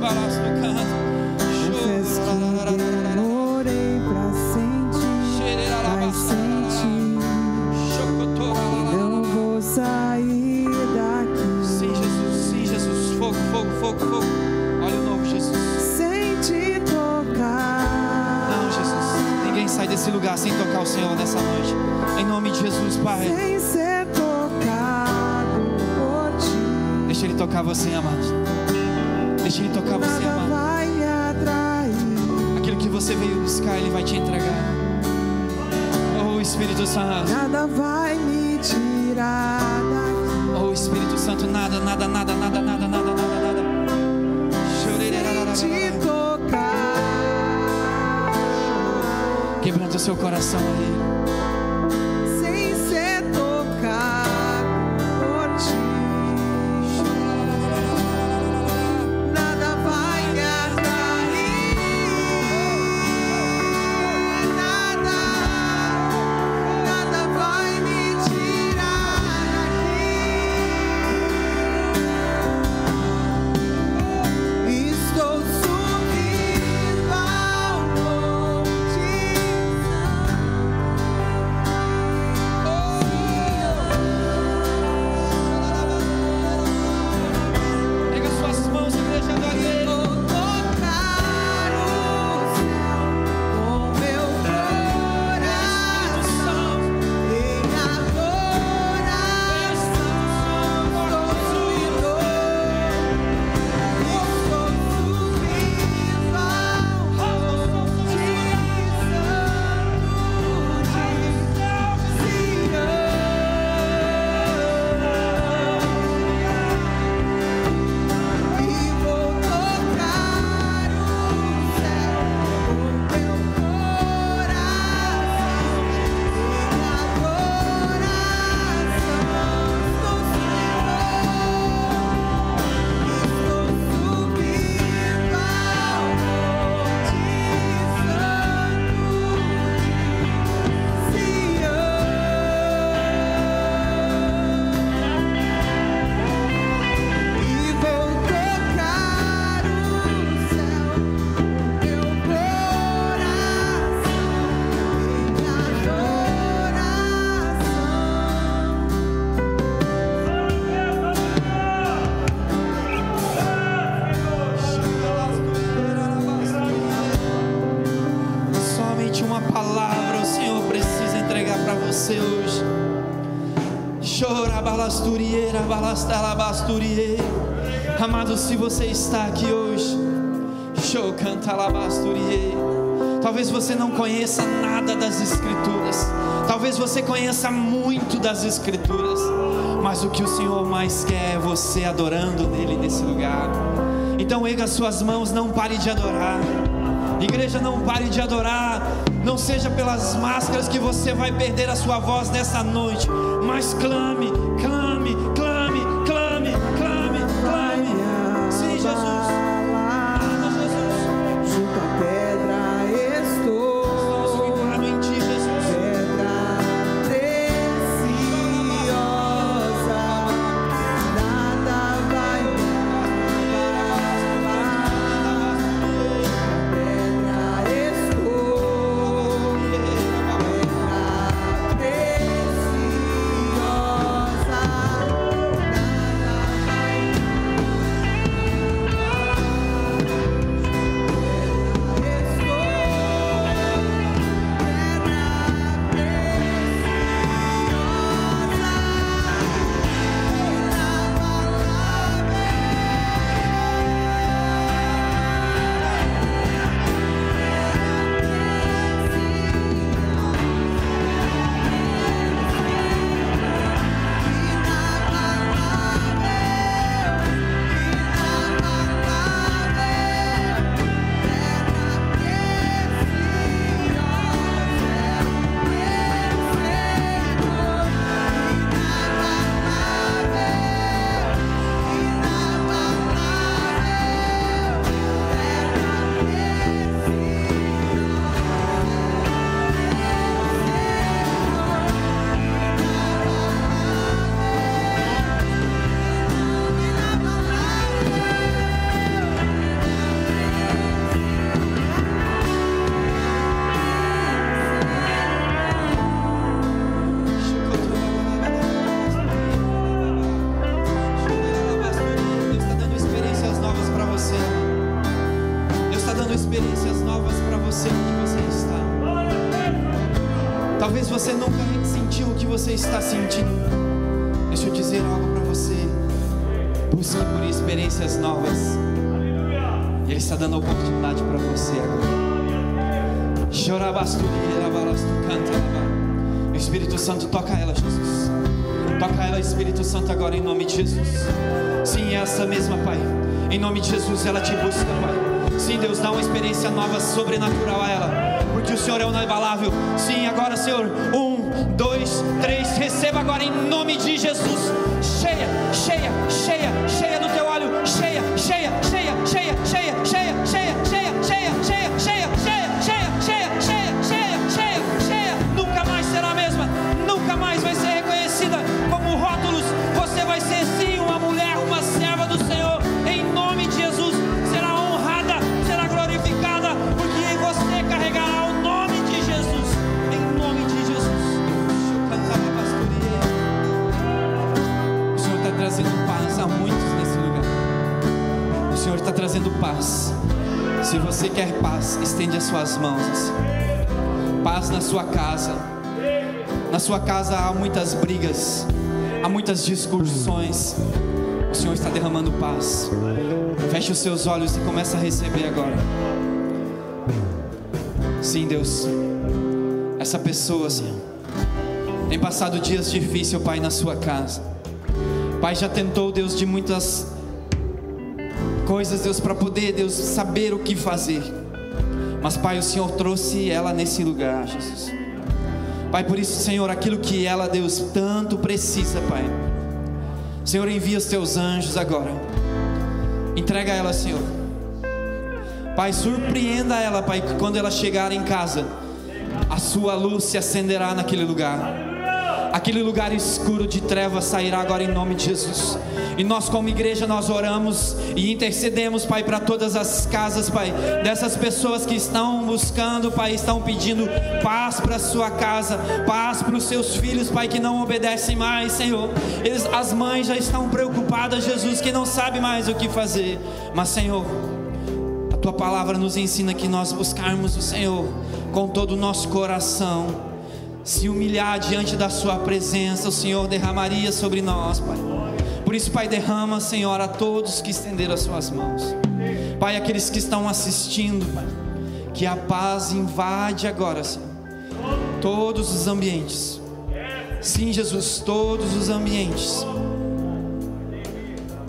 Senhor, nessa noite. Em nome de Jesus, Pai. Sem ser tocado por ti. Deixa Ele tocar você, amado. Deixa Ele tocar você, amado. Vai me atrair. Aquilo que você veio buscar, Ele vai te entregar. Oh, Espírito Santo. Nada vai me seu coração aí. Balastalabasturiê. Amado, se você está aqui hoje, show. Talvez você não conheça nada das Escrituras. Talvez você conheça muito das Escrituras. Mas o que o Senhor mais quer é você adorando nele nesse lugar. Então erga suas mãos, não pare de adorar. Igreja, não pare de adorar. Não seja pelas máscaras que você vai perder a sua voz nessa noite. Mas clame, Santo toca ela, Jesus. Toca ela, Espírito Santo, agora em nome de Jesus. Sim, é essa mesma, Pai. Em nome de Jesus, ela te busca, Pai. Sim, Deus, dá uma experiência nova, sobrenatural a ela. Porque o Senhor é inabalável. Sim, agora, Senhor. Um, dois, três. Receba agora em nome de Jesus. As mãos. assim. Paz na sua casa. Na sua casa há muitas brigas, há muitas discussões. O Senhor está derramando paz. Feche os seus olhos e começa a receber agora. Sim, Deus. Essa pessoa, Senhor, tem passado dias difíceis, Pai, na sua casa. Pai, já tentou, Deus, de muitas coisas, Deus, para poder, Deus, saber o que fazer. Mas, Pai, o Senhor trouxe ela nesse lugar, Jesus. Pai, por isso, Senhor, aquilo que ela, Deus, tanto precisa, Pai. Senhor, envia os teus anjos agora. Entrega ela, Senhor. Pai, surpreenda ela, Pai, que quando ela chegar em casa, a sua luz se acenderá naquele lugar. Aquele lugar escuro de trevas sairá agora em nome de Jesus. E nós, como igreja, nós oramos e intercedemos, Pai, para todas as casas, Pai, dessas pessoas que estão buscando, Pai, estão pedindo paz para sua casa, paz para os seus filhos, Pai, que não obedecem mais, Senhor. Eles, as mães já estão preocupadas, Jesus, que não sabe mais o que fazer. Mas, Senhor, a tua palavra nos ensina que nós buscarmos o Senhor com todo o nosso coração se humilhar diante da Sua presença, o Senhor derramaria sobre nós, Pai. Por isso, Pai, derrama, Senhor, a todos que estenderam as Suas mãos. Pai, aqueles que estão assistindo, Pai, que a paz invade agora, Senhor, todos os ambientes. Sim, Jesus, todos os ambientes.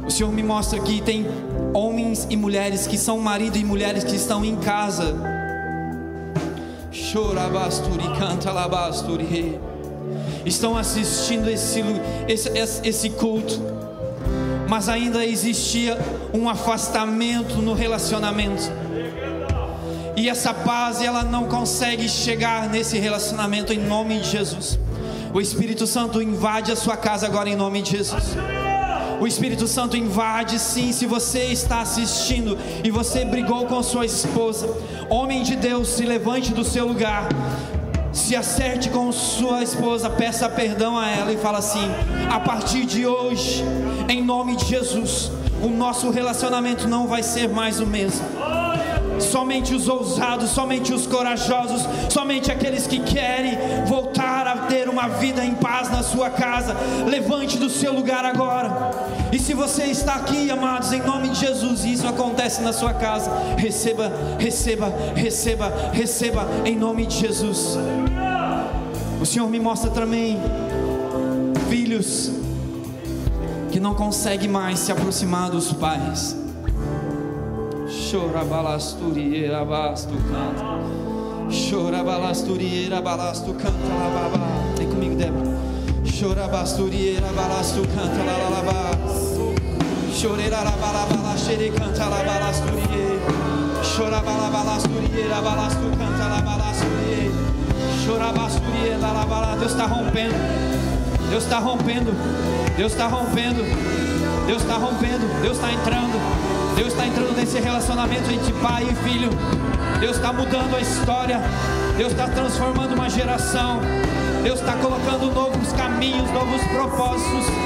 O Senhor me mostra que tem homens e mulheres que são marido e mulheres que estão em casa Chorabasturi, canta labasturi. Estão assistindo esse, esse, esse culto, mas ainda existia um afastamento no relacionamento. E essa paz ela não consegue chegar nesse relacionamento em nome de Jesus. O Espírito Santo invade a sua casa agora em nome de Jesus. O Espírito Santo invade, sim. Se você está assistindo e você brigou com sua esposa, homem de Deus, se levante do seu lugar. Se acerte com sua esposa, peça perdão a ela e fala assim: a partir de hoje, em nome de Jesus, o nosso relacionamento não vai ser mais o mesmo. Somente os ousados, somente os corajosos, somente aqueles que querem voltar ter uma vida em paz na sua casa. Levante do seu lugar agora. E se você está aqui, amados, em nome de Jesus, e isso acontece na sua casa, receba, receba, receba, receba, em nome de Jesus. O Senhor me mostra também filhos que não conseguem mais se aproximar dos pais. Chora balasturiera basto canta. Chora balasturiera balasto canta la baba. Vem comigo, Débora. Chora basturiera balasto canta la la la ba. Chorera la bala bala xere canta la balasturie. Chora bala balasturiera balasto canta la balasturie. Chora basturiera la bala. Deus está rompendo. Deus está rompendo. Deus está rompendo. Deus está rompendo. Deus está entrando. Deus está entrando nesse relacionamento entre pai e filho. Deus está mudando a história. Deus está transformando uma geração. Deus está colocando novos caminhos, novos propósitos.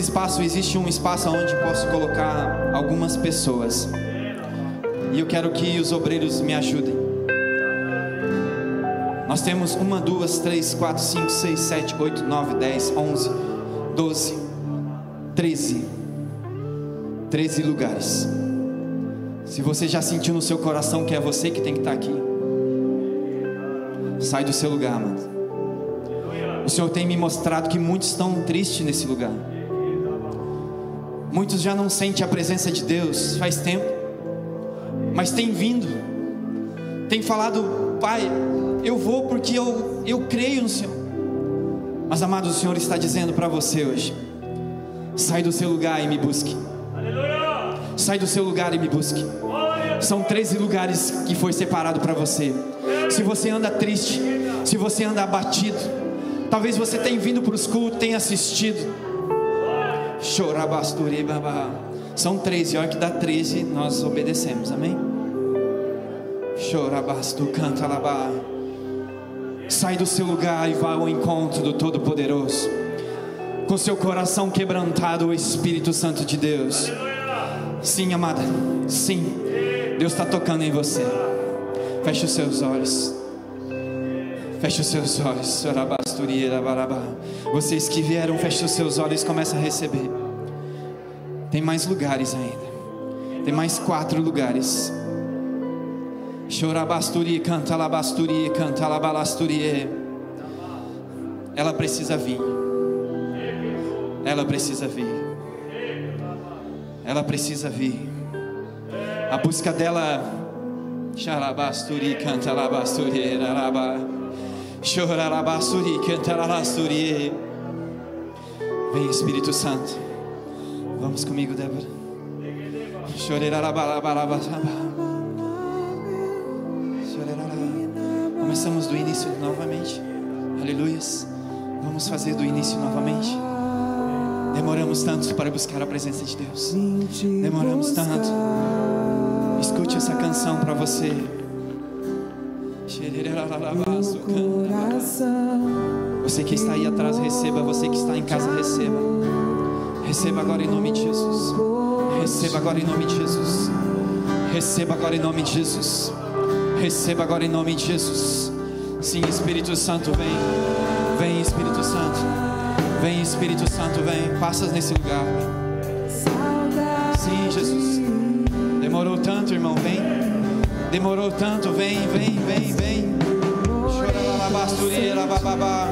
Espaço existe um espaço onde posso colocar algumas pessoas. E eu quero que os obreiros me ajudem. Nós temos uma, duas, três, quatro, cinco, seis, sete, oito, nove, dez, onze, doze, treze. Treze lugares. Se você já sentiu no seu coração que é você que tem que estar aqui, sai do seu lugar, mano. O Senhor tem me mostrado que muitos estão tristes nesse lugar. Muitos já não sentem a presença de Deus faz tempo, mas tem vindo, tem falado, Pai, eu vou porque eu, eu creio no Senhor. Mas amado, o Senhor está dizendo para você hoje: sai do seu lugar e me busque. Sai do seu lugar e me busque. São 13 lugares que foi separado para você. Se você anda triste, se você anda abatido, talvez você tenha vindo para os cultos, tenha assistido. Chorabasturi babá. São 13, a hora que dá 13, nós obedecemos, amém? Chorabastu canta labá. Sai do seu lugar e vá ao encontro do Todo-Poderoso. Com seu coração quebrantado, o Espírito Santo de Deus. Sim, amada, sim. Deus está tocando em você. Feche os seus olhos. Feche os seus olhos. Vocês que vieram, feche os seus olhos e comece a receber. Tem mais lugares ainda. Tem mais quatro lugares. Chorabasturi, canta labasturi, canta labalasturi. Ela precisa vir. Ela precisa vir. Ela precisa vir. A busca dela. Xarabasturi, canta labasturi, raraba. Vem Espírito Santo. Vamos comigo, Débora. Começamos do início novamente. Aleluias. Vamos fazer do início novamente. Demoramos tanto para buscar a presença de Deus. Demoramos tanto. Escute essa canção para você. Você que está aí atrás, receba. Você que está em casa, receba. Receba agora em nome de Jesus. Receba agora em nome de Jesus. Receba agora em nome de Jesus. Receba agora em nome de Jesus. Sim, Espírito Santo, vem. Vem, Espírito Santo. Vem, Espírito Santo, vem. Passas nesse lugar. Sim, Jesus. Demorou tanto, irmão. Vem. Demorou tanto. Vem, vem, vem, vem. Chorabalabasturia, bababá.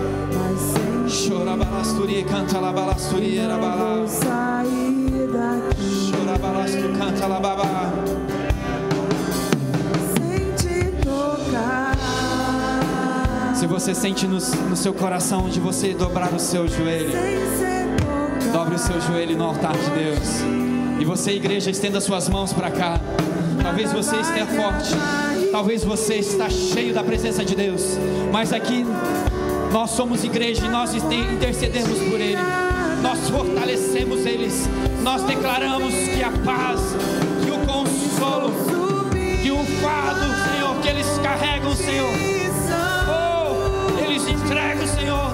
Chorabalasturia, canta labalasturia, rabalá. Sair daqui Chorabalastu, canta lababá. sem te tocar. Se você sente no, no seu coração de você dobrar o seu joelho, dobre o seu joelho no altar de Deus. E você, igreja, estenda suas mãos para cá. Talvez você esteja forte. Talvez você está cheio da presença de Deus. Mas aqui nós somos igreja e nós inter- intercedemos por Ele. Nós fortalecemos eles. Nós declaramos que a paz, que o consolo, que o fardo, Senhor, que eles carregam, Senhor. Oh, eles entregam, Senhor,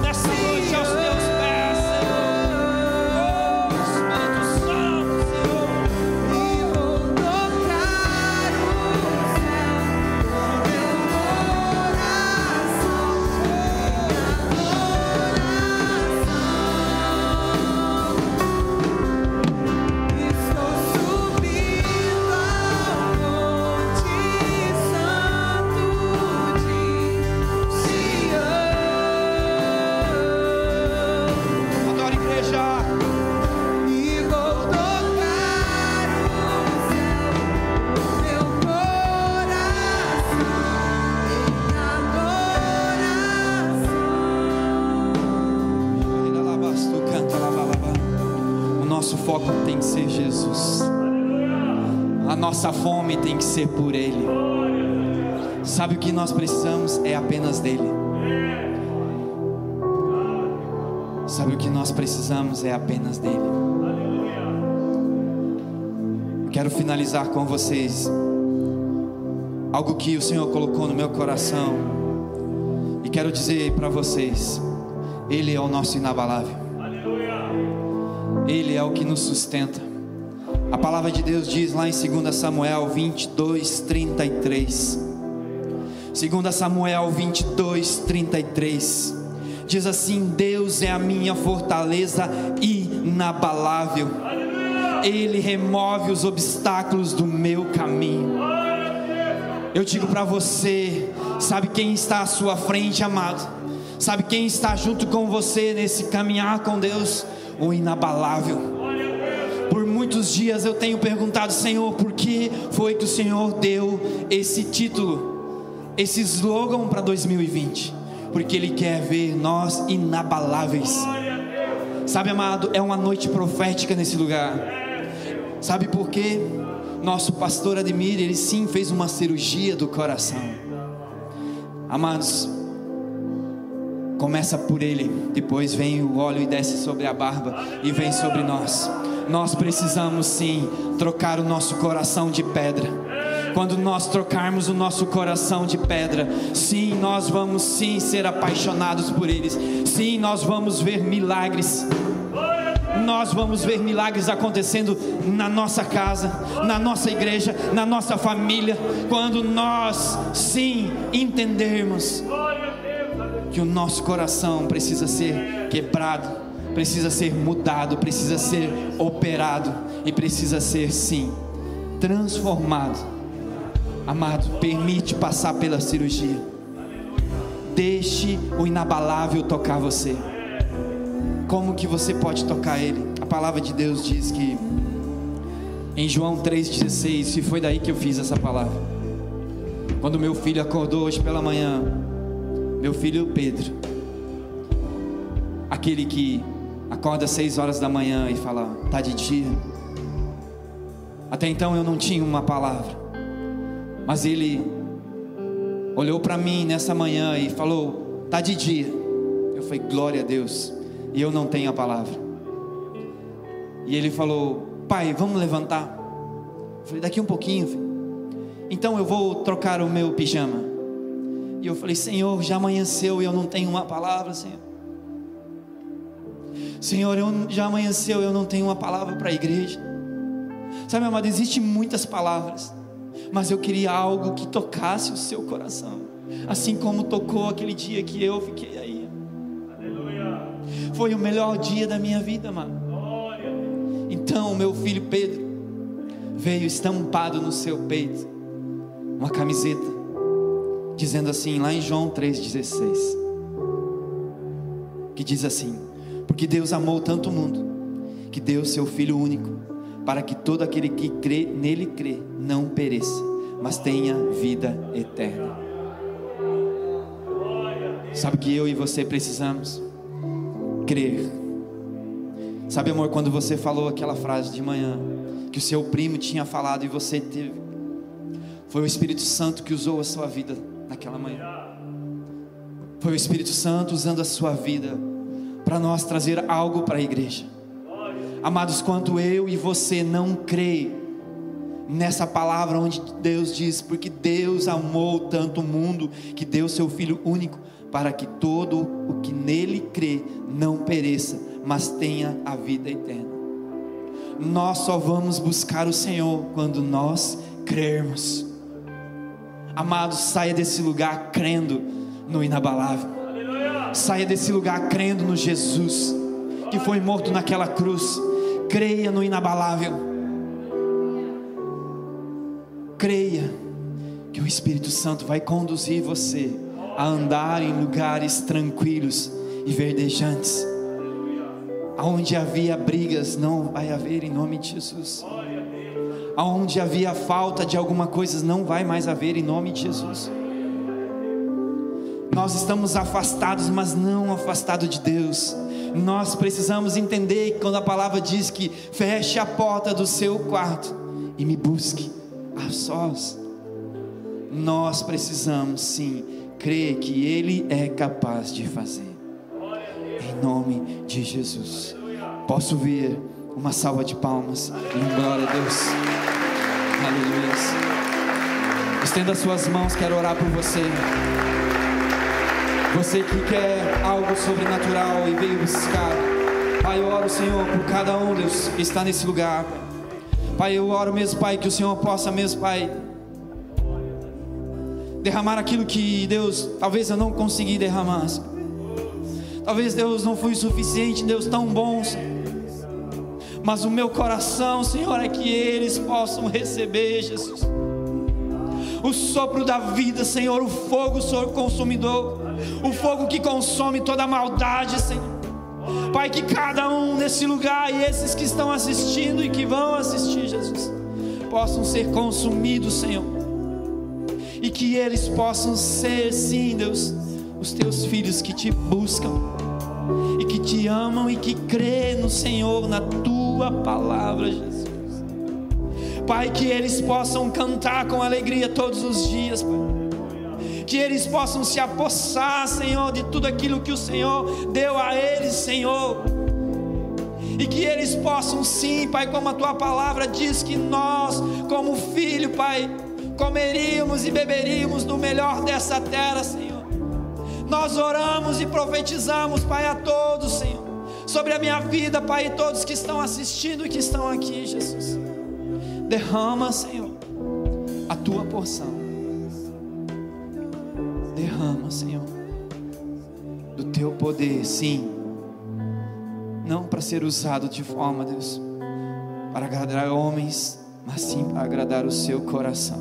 ser por Ele. Sabe o que nós precisamos? É apenas dele. Sabe o que nós precisamos? É apenas dele. Quero finalizar com vocês algo que o Senhor colocou no meu coração E quero dizer para vocês, Ele é o nosso inabalável. Ele é o que nos sustenta. A palavra de Deus diz lá em 2 Samuel 22, 33. 2 Samuel 22, 33. Diz assim: Deus é a minha fortaleza inabalável. Ele remove os obstáculos do meu caminho. Eu digo para você, sabe quem está à sua frente, amado? Sabe quem está junto com você nesse caminhar com Deus? O inabalável. Muitos dias eu tenho perguntado, Senhor, por que foi que o Senhor deu esse título, esse slogan para 2020? Porque Ele quer ver nós inabaláveis. Sabe, amado, é uma noite profética nesse lugar. Sabe por quê? Nosso pastor Admir, ele sim fez uma cirurgia do coração. Amados, começa por ele, depois vem o óleo e desce sobre a barba e vem sobre nós. Nós precisamos sim trocar o nosso coração de pedra. Quando nós trocarmos o nosso coração de pedra, sim, nós vamos sim ser apaixonados por eles. Sim, nós vamos ver milagres nós vamos ver milagres acontecendo na nossa casa, na nossa igreja, na nossa família, quando nós sim entendermos que o nosso coração precisa ser quebrado, precisa ser mudado, precisa ser operado e precisa ser sim transformado. Amado, permite passar pela cirurgia. Deixe o inabalável tocar você como que você pode tocar ele? A palavra de Deus diz que em João 3,16, e foi daí que eu fiz essa palavra. Quando meu filho acordou hoje pela manhã, meu filho Pedro, aquele que acorda às 6 horas da manhã e fala, tá de dia. Até então eu não tinha uma palavra, mas ele olhou para mim nessa manhã e falou, tá de dia. Eu falei, glória a Deus e eu não tenho a palavra. E ele falou: Pai, vamos levantar. Eu falei: Daqui um pouquinho. Filho. Então eu vou trocar o meu pijama. E eu falei: Senhor, já amanheceu e eu não tenho uma palavra, Senhor. Senhor, eu, já amanheceu eu não tenho uma palavra para a igreja. Sabe, amado, existem muitas palavras, mas eu queria algo que tocasse o seu coração, assim como tocou aquele dia que eu fiquei aí. Foi o melhor dia da minha vida, mano. Então, o meu filho Pedro veio estampado no seu peito uma camiseta dizendo assim, lá em João 3:16, que diz assim: Porque Deus amou tanto o mundo que deu seu filho único, para que todo aquele que crê nele crê não pereça, mas tenha vida eterna. Sabe que eu e você precisamos crer. Sabe, amor, quando você falou aquela frase de manhã, que o seu primo tinha falado e você teve, foi o Espírito Santo que usou a sua vida naquela manhã. Foi o Espírito Santo usando a sua vida para nós trazer algo para a igreja. Amados, quando eu e você não crê nessa palavra onde Deus diz, porque Deus amou tanto o mundo que deu seu filho único para que todo o que nele crê não pereça, mas tenha a vida eterna. Nós só vamos buscar o Senhor quando nós crermos. Amados, saia desse lugar crendo no inabalável. Saia desse lugar crendo no Jesus que foi morto naquela cruz. Creia no inabalável. Creia que o Espírito Santo vai conduzir você a andar em lugares tranquilos e verdejantes. Aonde havia brigas, não vai haver em nome de Jesus. Aonde havia falta de alguma coisa, não vai mais haver em nome de Jesus. Nós estamos afastados, mas não afastados de Deus. Nós precisamos entender que quando a palavra diz que feche a porta do seu quarto e me busque a sós, nós precisamos sim crer que Ele é capaz de fazer. Em nome de Jesus. Posso ver uma salva de palmas glória a Deus. Aleluia. Estenda suas mãos, quero orar por você. Você que quer algo sobrenatural e veio buscar. Pai, eu oro, Senhor, por cada um, Deus, que está nesse lugar. Pai, eu oro mesmo, Pai, que o Senhor possa mesmo, Pai, derramar aquilo que Deus, talvez eu não consegui derramar. Talvez Deus não fui suficiente, Deus tão bom. Mas o meu coração, Senhor, é que eles possam receber, Jesus. O sopro da vida, Senhor, o fogo Senhor, consumidor, o fogo que consome toda maldade, Senhor. Pai, que cada um nesse lugar e esses que estão assistindo e que vão assistir, Jesus, possam ser consumidos, Senhor. E que eles possam ser, sim, Deus, os teus filhos que te buscam e que te amam e que crê no Senhor, na tua palavra, Jesus. Pai, que eles possam cantar com alegria todos os dias, Pai. Que eles possam se apossar, Senhor, de tudo aquilo que o Senhor deu a eles, Senhor. E que eles possam, sim, Pai, como a tua palavra diz que nós, como filho, Pai, comeríamos e beberíamos do melhor dessa terra, Senhor. Nós oramos e profetizamos, Pai, a todos, Senhor, sobre a minha vida, Pai, e todos que estão assistindo e que estão aqui, Jesus. Derrama, Senhor, a tua porção. Derrama, Senhor, do teu poder, sim. Não para ser usado de forma, Deus, para agradar homens, mas sim para agradar o seu coração.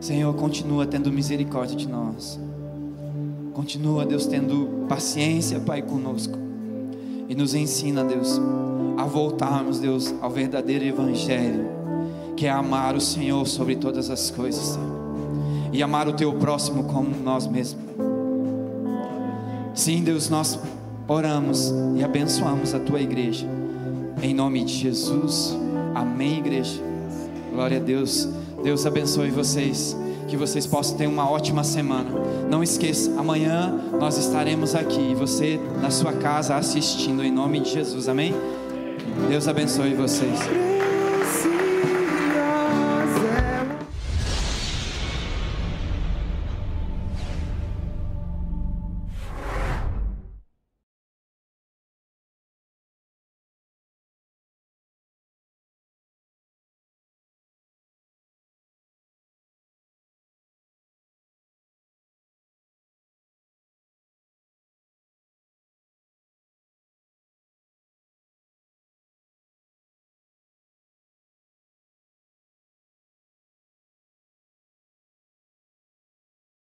Senhor, continua tendo misericórdia de nós. Continua, Deus, tendo paciência, Pai, conosco. E nos ensina, Deus, a voltarmos, Deus, ao verdadeiro Evangelho, que é amar o Senhor sobre todas as coisas, Senhor. E amar o teu próximo como nós mesmos. Sim, Deus, nós oramos e abençoamos a tua igreja. Em nome de Jesus. Amém, igreja. Glória a Deus. Deus abençoe vocês. Que vocês possam ter uma ótima semana. Não esqueça, amanhã nós estaremos aqui. E você na sua casa assistindo em nome de Jesus. Amém? Deus abençoe vocês.